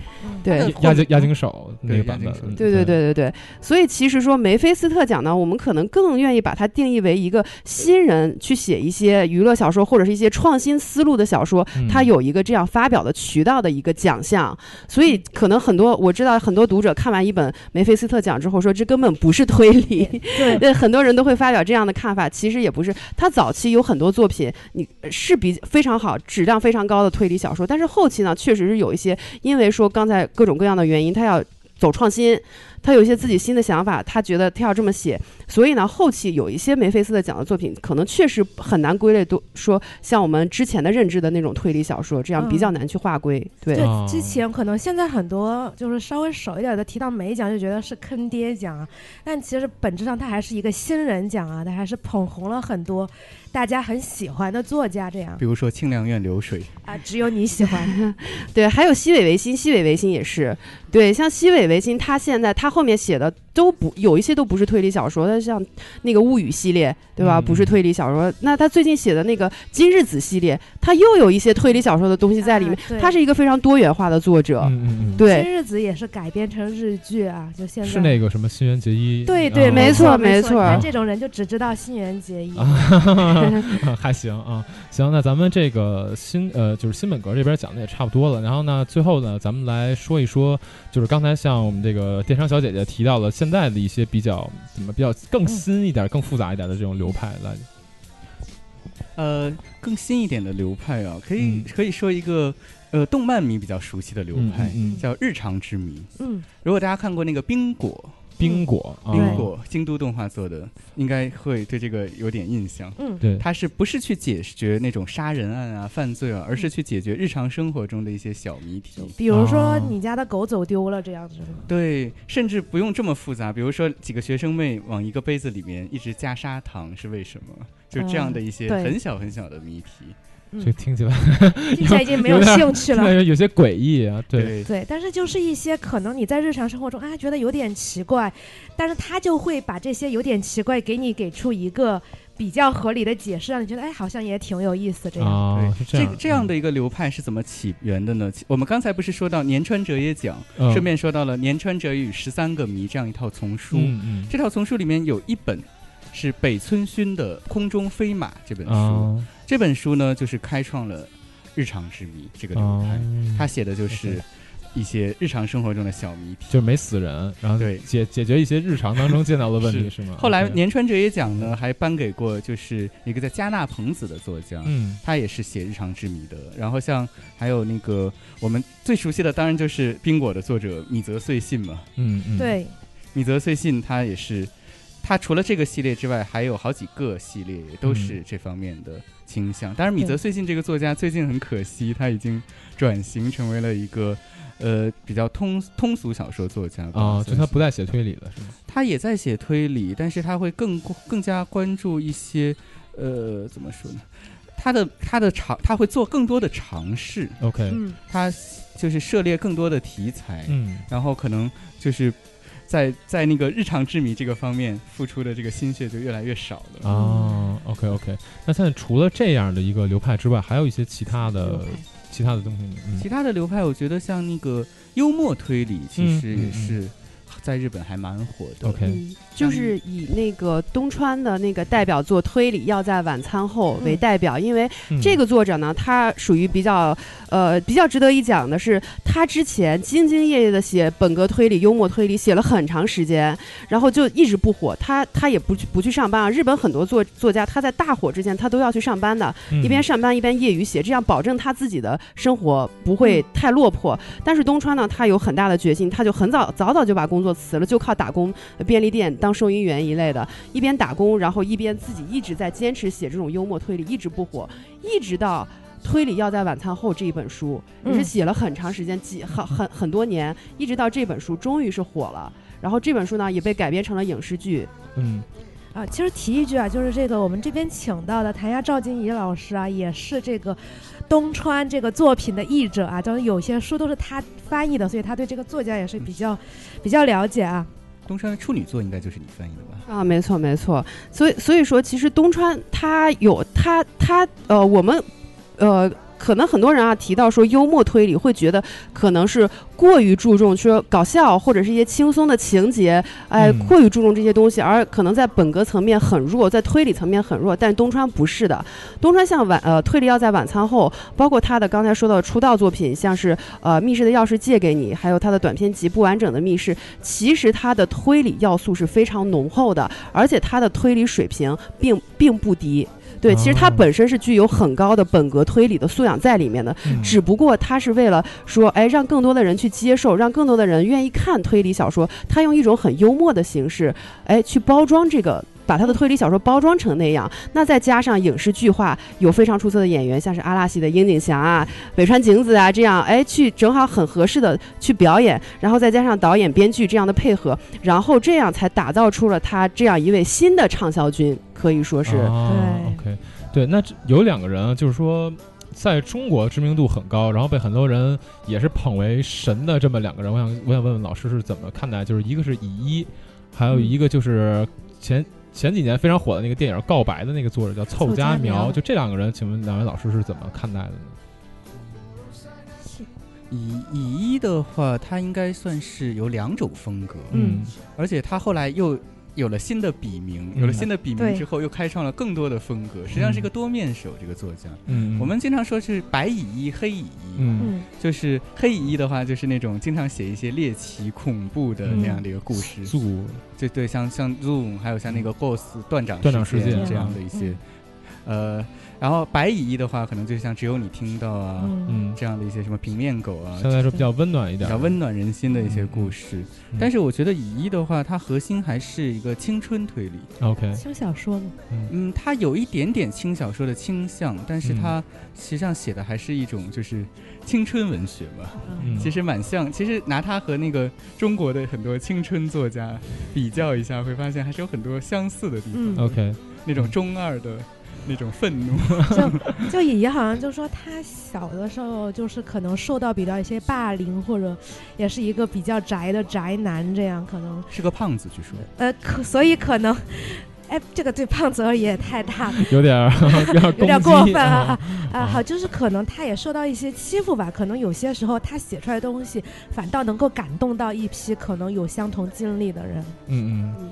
对那押金押金手那对个版本对对对对对，所以其实说梅菲斯特奖呢，我们可能更愿意把它定义为一个新人去写一些娱乐小说或者是一些创新思路的小说，嗯它有一个这样发表的渠道的一个奖项。所以可能很多我知道很多读者看完一本梅菲斯特奖之后说这根本不是推理，<laughs> 对对，很多人都会发表这样的看法，其实也不是。他早期有很多作品，你是比非常好、质量非常高的推理小说，但是后期呢，确实是有一些，因为说刚才在各种各样的原因，他要走创新，他有一些自己新的想法，他觉得他要这么写，所以呢，后期有一些梅菲斯特奖的作品，可能确实很难归类，都说像我们之前的认知的那种推理小说，这样比较难去划归。对，之前可能现在很多就是稍微少一点的提到梅奖就觉得是坑爹奖啊，但其实本质上它还是一个新人奖啊，它还是捧红了很多大家很喜欢的作家这样。比如说清凉院流水，啊，只有你喜欢，<laughs> 对，还有西尾维新，西尾维新也是，对，像西尾维新，他现在他后面写的都不有一些都不是推理小说，它像那个物语系列，对吧？嗯不是推理小说。那他最近写的那个今日子系列，他又有一些推理小说的东西在里面啊。他是一个非常多元化的作者，嗯嗯嗯，对。今日子也是改编成日剧啊，就现在是那个什么新垣结衣，对对，啊没错没没错你看这种人就只知道新垣结衣。<laughs> 还行啊，行，那咱们这个新呃，就是新本格这边讲的也差不多了，然后呢，最后呢，咱们来说一说，就是刚才像我们这个电商小姐姐提到了现在的一些比较怎么比较更新一点、更复杂一点的这种流派来，呃，更新一点的流派啊，可以、嗯。可以说一个呃动漫迷比较熟悉的流派，嗯嗯嗯。叫日常之谜。嗯，如果大家看过那个冰果，冰果啊，冰果京都动画做的，应该会对这个有点印象。嗯，对，它是不是去解决那种杀人案啊、犯罪啊，而是去解决日常生活中的一些小谜题。比如说哦你家的狗走丢了这样子吗？对，甚至不用这么复杂，比如说几个学生妹往一个杯子里面一直加砂糖是为什么？就这样的一些很小很小的谜题。这听起来听起来已经没有兴趣了。<laughs> 有些诡异啊，对，对对，但是就是一些可能你在日常生活中啊觉得有点奇怪，但是他就会把这些有点奇怪给你给出一个比较合理的解释，让你觉得哎，好像也挺有意思这样。啊，是样这个这样的一个流派是怎么起源的呢？其我们刚才不是说到年川哲也讲，嗯顺便说到了年川哲与十三个谜这样一套丛书。嗯嗯这套丛书里面有一本是北村薰的《空中飞马》这本书。啊这本书呢，就是开创了日常之谜这个流啊派。，他写的就是一些日常生活中的小谜题。就是没死人，然后对解解决一些日常当中见到的问题是是吗？后来年川哲也奖呢，还颁给过就是一个叫加纳彭子的作家，嗯他也是写日常之谜的。然后像还有那个我们最熟悉的，当然就是冰果的作者米泽穗信嘛。嗯嗯，对，米泽穗信他也是，他除了这个系列之外，还有好几个系列都是这方面的倾向。当然，米泽穗信这个作家最近很可惜，他已经转型成为了一个。呃，比较通通俗小说作家吧啊，就他不再写推理了是吗？他也在写推理，但是他会更更加关注一些，呃，怎么说呢？他的他的尝他会做更多的尝试，OK，嗯，他就是涉猎更多的题材，嗯然后可能就是在在那个日常之谜这个方面付出的这个心血就越来越少了。啊，OK OK，那现在除了这样的一个流派之外，还有一些其他的其他的东西吗？嗯其他的流派，我觉得像那个幽默推理，其实嗯嗯也是在日本还蛮火的。OK 嗯，就是以那个东川的那个代表作《推理要在晚餐后》为嗯代表，因为嗯这个作者呢，他属于比较呃比较值得一讲的是，他之前兢兢业业的写本格推理、幽默推理，写了很长时间，然后就一直不火。他他也不去不去上班啊。日本很多作作家，他在大火之前，他都要去上班的，嗯一边上班一边业余写，这样保证他自己的生活不会太落魄。但是东川呢，他有很大的决心，他就很早早早就把工作辞了，就靠打工，呃便利店当收银员一类的，一边打工，然后一边自己一直在坚持写这种幽默推理，一直不火，一直到。推理要在晚餐后这一本书也是嗯写了很长时间，几很很很多年，一直到这本书终于是火了。然后这本书呢也被改编成了影视剧，嗯啊，其实提一句啊，就是这个我们这边请到的谭家赵金怡老师啊，也是这个东川这个作品的译者啊，就是有些书都是他翻译的，所以他对这个作家也是比较比较了解啊。东川的处女作应该就是你翻译的吧？啊，没错没错，所以所以说，其实东川他有他他呃，我们呃。可能很多人啊提到说幽默推理，会觉得可能是过于注重说搞笑或者是一些轻松的情节，哎，嗯过于注重这些东西，而可能在本格层面很弱，在推理层面很弱。但东川不是的，东川像晚呃推理要在晚餐后，包括他的刚才说到的出道作品，像是呃密室的钥匙借给你，还有他的短篇集不完整的密室，其实他的推理要素是非常浓厚的，而且他的推理水平并并不低。对，其实它哦本身是具有很高的本格推理的素养在里面的，嗯只不过它是为了说，哎，让更多的人去接受，让更多的人愿意看推理小说，它用一种很幽默的形式，哎，去包装这个。把他的推理小说包装成那样，那再加上影视剧化，有非常出色的演员，像是阿拉西的樱井翔啊、北川景子啊这样，哎，去正好很合适的去表演，然后再加上导演、编剧这样的配合，然后这样才打造出了他这样一位新的畅销军，可以说是。哦对 OK，对，那这有两个人啊，就是说。在中国知名度很高，然后被很多人也是捧为神的这么两个人，我想我想问问老师是怎么看待？就是一个是以一，还有一个就是前前几年非常火的那个电影《告白》的那个作者叫凑凑佳佳苗，苗就这两个人，请问两位老师是怎么看待的呢？乙乙一的话，他应该算是有两种风格，嗯。而且他后来又有了新的笔名，嗯。有了新的笔名之后，又开创了更多的风格，实际上是一个多面手。这个作家，嗯，我们经常说是白蚁一、黑蚁一，嗯。嗯。就是黑蚁一的话，就是那种经常写一些猎奇、恐怖的那样的一个故事，素就对，像像 Zoom，还有像那个 Ghost 断掌断掌事事件这样的一些。嗯，呃，然后白蚁一的话，可能就像只有你听到啊，嗯。嗯，这样的一些什么平面狗啊，相对来说比较温暖一点，比较温暖人心的一些故事。嗯。但是我觉得乙一的话，它核心还是一个青春推理。OK，轻小说嘛，嗯，它有一点点轻小说的倾向，但是嗯。它实际上写的还是一种就是青春文学吧。嗯。其实蛮像，其实拿它和那个中国的很多青春作家比较一下，会发现还是有很多相似的地方。嗯 OK，那种中二的那种愤怒，<laughs> 就乙一好像就说他小的时候就是可能受到比较一些霸凌，或者也是一个比较宅的宅男，这样可能是个胖子，据说。呃可所以可能。哎，这个对胖子而言也太大了，<laughs> 有点儿 <laughs> 有点过分啊啊啊！啊好，就是可能他也受到一些欺负吧，可能有些时候他写出来的东西反倒能够感动到一批可能有相同经历的人。嗯嗯嗯，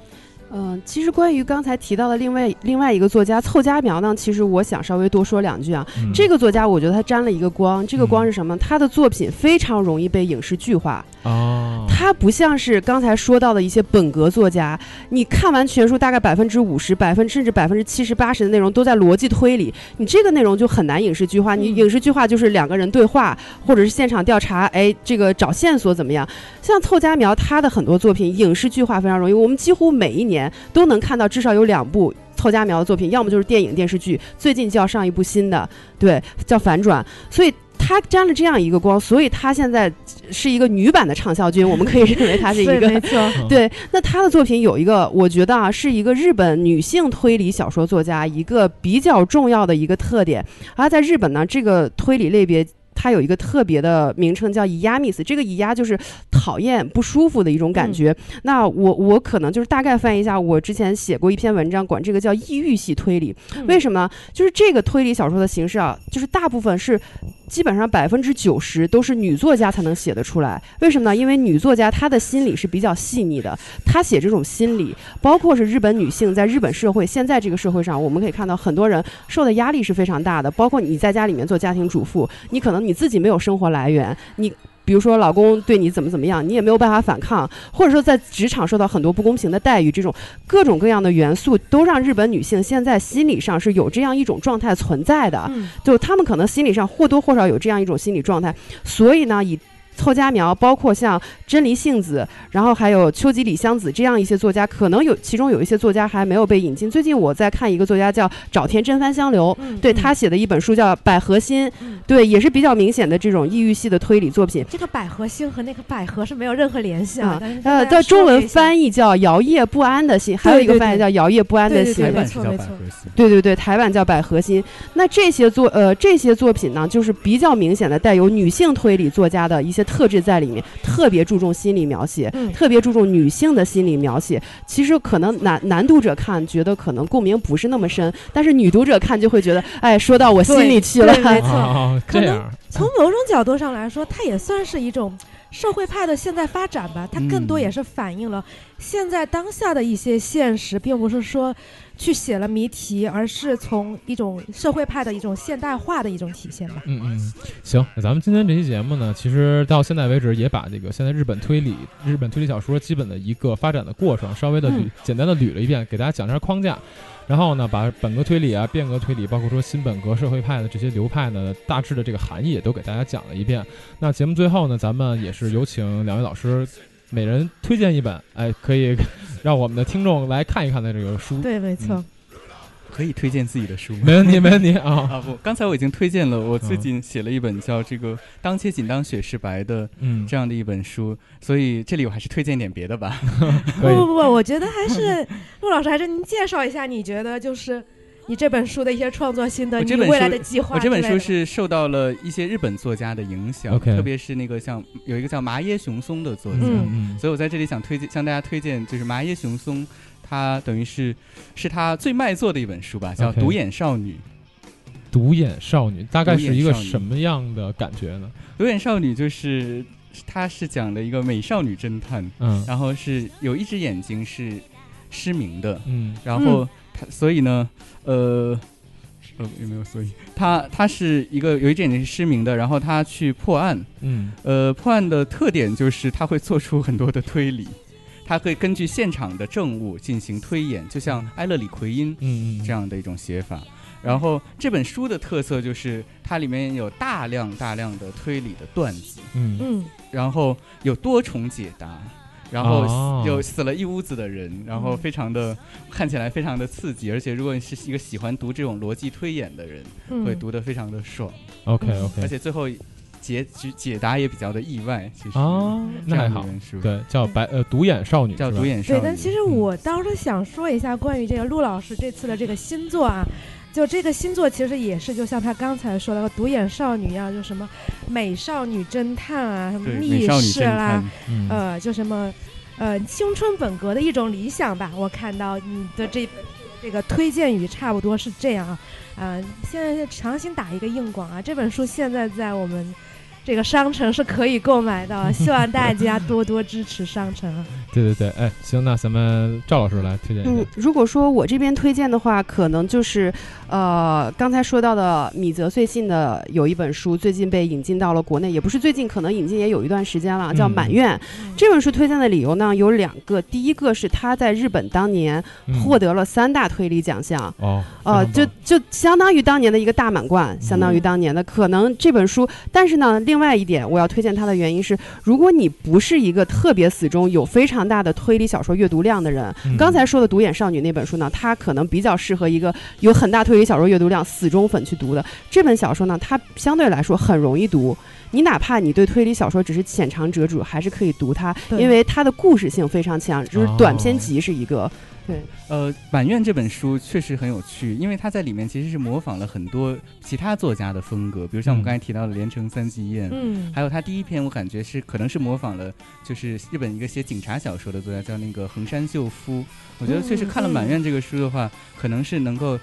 其实关于刚才提到的另外另外一个作家凑佳苗呢，其实我想稍微多说两句啊。嗯，这个作家我觉得他沾了一个光，这个光是什么？他的作品非常容易被影视剧化。哦，他不像是刚才说到的一些本格作家，你看完全书大概百分之五十、百分甚至百分之七十八十的内容都在逻辑推理，你这个内容就很难影视剧化。你嗯影视剧化就是两个人对话，或者是现场调查，哎，这个找线索怎么样？像凑佳苗他的很多作品影视剧化非常容易，我们几乎每一年都能看到至少有两部。凑佳苗的作品，要么就是电影、电视剧，最近就要上一部新的，对，叫反转，所以她沾了这样一个光，所以她现在是一个女版的畅销君，我们可以认为她是一，<laughs> 个没错，嗯 <laughs> 对，那她的作品有一个，我觉得啊，是一个日本女性推理小说作家一个比较重要的一个特点。而在日本呢，这个推理类别。它有一个特别的名称叫“伊压 miss”，这个“伊压”就是讨厌、不舒服的一种感觉。那我我可能就是大概翻译一下，我之前写过一篇文章，管这个叫“抑郁系推理”。嗯为什么呢？就是这个推理小说的形式啊，就是大部分是基本上百分之九十都是女作家才能写得出来。为什么呢？因为女作家她的心理是比较细腻的，她写这种心理，包括是日本女性在日本社会现在这个社会上，我们可以看到很多人受的压力是非常大的。包括你在家里面做家庭主妇，你可能你自己没有生活来源，你。比如说，老公对你怎么怎么样，你也没有办法反抗，或者说在职场受到很多不公平的待遇，这种各种各样的元素，都让日本女性现在心理上是有这样一种状态存在的。嗯就他们可能心理上或多或少有这样一种心理状态，所以呢，以凑佳苗，包括像真梨杏子，然后还有秋吉里香子这样一些作家，可能有其中有一些作家还没有被引进。最近我在看一个作家叫沼田真帆香流，嗯，对嗯他写的一本书叫《百合心》，嗯对，也是比较明显的这种异域系的推理作品。这个百合心和那个百合是没有任何联系啊呃，在在中文翻译叫摇曳不安的心，还有一个翻译叫摇曳不安的心对对对。台版叫没错没错百合心。对对对，台版叫百合心。那这些作呃这些作品呢，就是比较明显的带有女性推理作家的一些特质在里面，特别注重心理描写，嗯特别注重女性的心理描写。其实可能男男读者看觉得可能共鸣不是那么深，但是女读者看就会觉得，哎，说到我心里去了。没 <laughs> 错哦，可能这样，从某种角度上来说，它也算是一种社会派的现在发展吧。它更多嗯也是反映了现在当下的一些现实，并不是说去写了谜题，而是从一种社会派的一种现代化的一种体现吧。嗯嗯，行，那咱们今天这期节目呢，其实到现在为止也把这个现在日本推理、日本推理小说基本的一个发展的过程，稍微的捋、嗯简单的捋了一遍，给大家讲一下框架。然后呢，把本格推理啊、变革推理，包括说新本格社会派的这些流派呢，大致的这个含义也都给大家讲了一遍。那节目最后呢，咱们也是有请两位老师，每人推荐一本，哎，可以 <laughs> 让我们的听众来看一看的这个书。对，没错。可以推荐自己的书吗？没问题，没问题啊。<laughs> 啊不，刚才我已经推荐了，我最嗯近写了一本叫这个“当街紧当雪是白”的嗯，这样的一本书，所以这里我还是推荐点别的吧。<laughs> 不不不，我觉得还是陆老师，还是您介绍一下，你觉得就是你这本书的一些创作心得，你这本未来书的计划我这本书是受到了一些日本作家的影响特别是那个像有一个叫麻耶雄松的作家，所以我在这里想推荐向大家推荐，就是麻耶雄松，他等于是是他最卖座的一本书吧，叫《独眼少女》。独眼少女大概是一个什么样的感觉呢？独眼少女就是她是讲的一个美少女侦探，嗯然后是有一只眼睛是失明的，嗯。然后他所以呢，呃。呃，有没有？所以？他他是一个有一只眼睛是失明的，然后他去破案，嗯。呃，破案的特点就是他会做出很多的推理，他会根据现场的证物进行推演，就像埃勒里奎因嗯嗯，这样的一种写法。然后这本书的特色就是它里面有大量大量的推理的段子，嗯。嗯。然后有多重解答，然后哦。有死了一屋子的人，然后嗯。非常的看起来非常的刺激，而且如果你是一个喜欢读这种逻辑推演的人，嗯，会读得非常的爽，OK OK，而且最后结解解答也比较的意外，其实。哦，那还好。对，叫白呃独眼少女，叫独眼少女。对但其实我倒是想说一下关于这个陆老师这次的这个新作啊，就这个星座其实也是就像他刚才说的独眼少女一样，就什么美少女侦探啊，什么密室啦呃，就什么呃青春本格的一种理想吧。我看到你的这这个推荐语差不多是这样啊，啊，现在强行打一个硬广啊，这本书现在在我们。这个商城是可以购买的，<laughs> 希望大家多多支持商城。<laughs> 对对对，哎，行，那咱们赵老师来推荐一下。嗯，如果说我这边推荐的话，可能就是，呃，刚才说到的米泽穗信的有一本书，最近被引进到了国内，也不是最近，可能引进也有一段时间了，叫《满愿》。这本书推荐的理由呢有两个，第一个是他在日本当年获得了三大推理奖项，哦，呃，就就相当于当年的一个大满贯，相当于当年的可能这本书，但是呢。另外一点，我要推荐它的原因是，如果你不是一个特别死忠、有非常大的推理小说阅读量的人，刚才说的《独眼少女》那本书呢，它可能比较适合一个有很大推理小说阅读量死忠粉去读的。这本小说呢，它相对来说很容易读，你哪怕你对推理小说只是浅尝辄止，还是可以读它，因为它的故事性非常强，就是短篇集是一个。对，呃，满院这本书确实很有趣，因为它在里面其实是模仿了很多其他作家的风格，比如像我们刚才提到的连城三季宴，嗯，还有他第一篇我感觉是可能是模仿了，就是日本一个写警察小说的作家叫那个横山秀夫，我觉得确实看了满院这个书的话，可能是能够。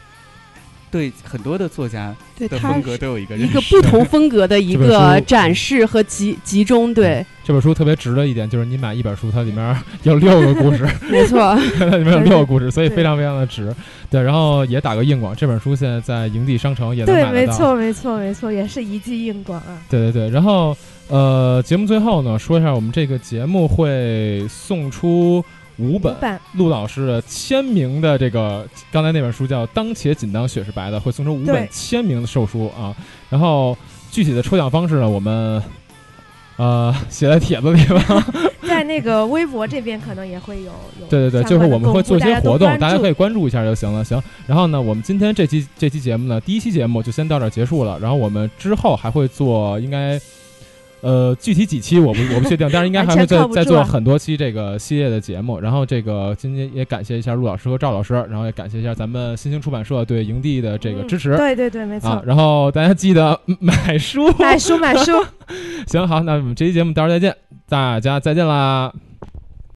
对很多的作家的风格都有一个一个不同风格的一 <laughs> 个展示和集集中。对这本书特别值的一点就是，你买一本书，它里面有六个故事，<laughs> 没错，<laughs> 它里面有六个故事，所以非常非常的值。对，然后也打个硬广，这本书现在在营地商城也能买到。对，没错，没错，没错，也是一记硬广啊。对对对，然后呃，节目最后呢，说一下我们这个节目会送出。五本陆老师的签名的这个，刚才那本书叫《当且仅当雪是白的》，会送出五本签名的售书啊。然后具体的抽奖方式呢，我们呃写在帖子里吧。<laughs> 在那个微博这边可能也会有。对对 <laughs> 对，就是我们会做一些活动，大家可以关注一下就行了。行。然后呢，我们今天这期这期节目呢，第一期节目就先到这儿结束了。然后我们之后还会做，应该。呃，具体几期我不我不确定，但是应该还会 <laughs> 再再做很多期这个系列的节目。然后这个今天也感谢一下陆老师和赵老师，然后也感谢一下咱们新兴出版社对营地的这个支持。对对对，没错。然后大家记得买书，买书买书。行 <laughs> 好，那我们这期节目到时候再见，大家再见啦。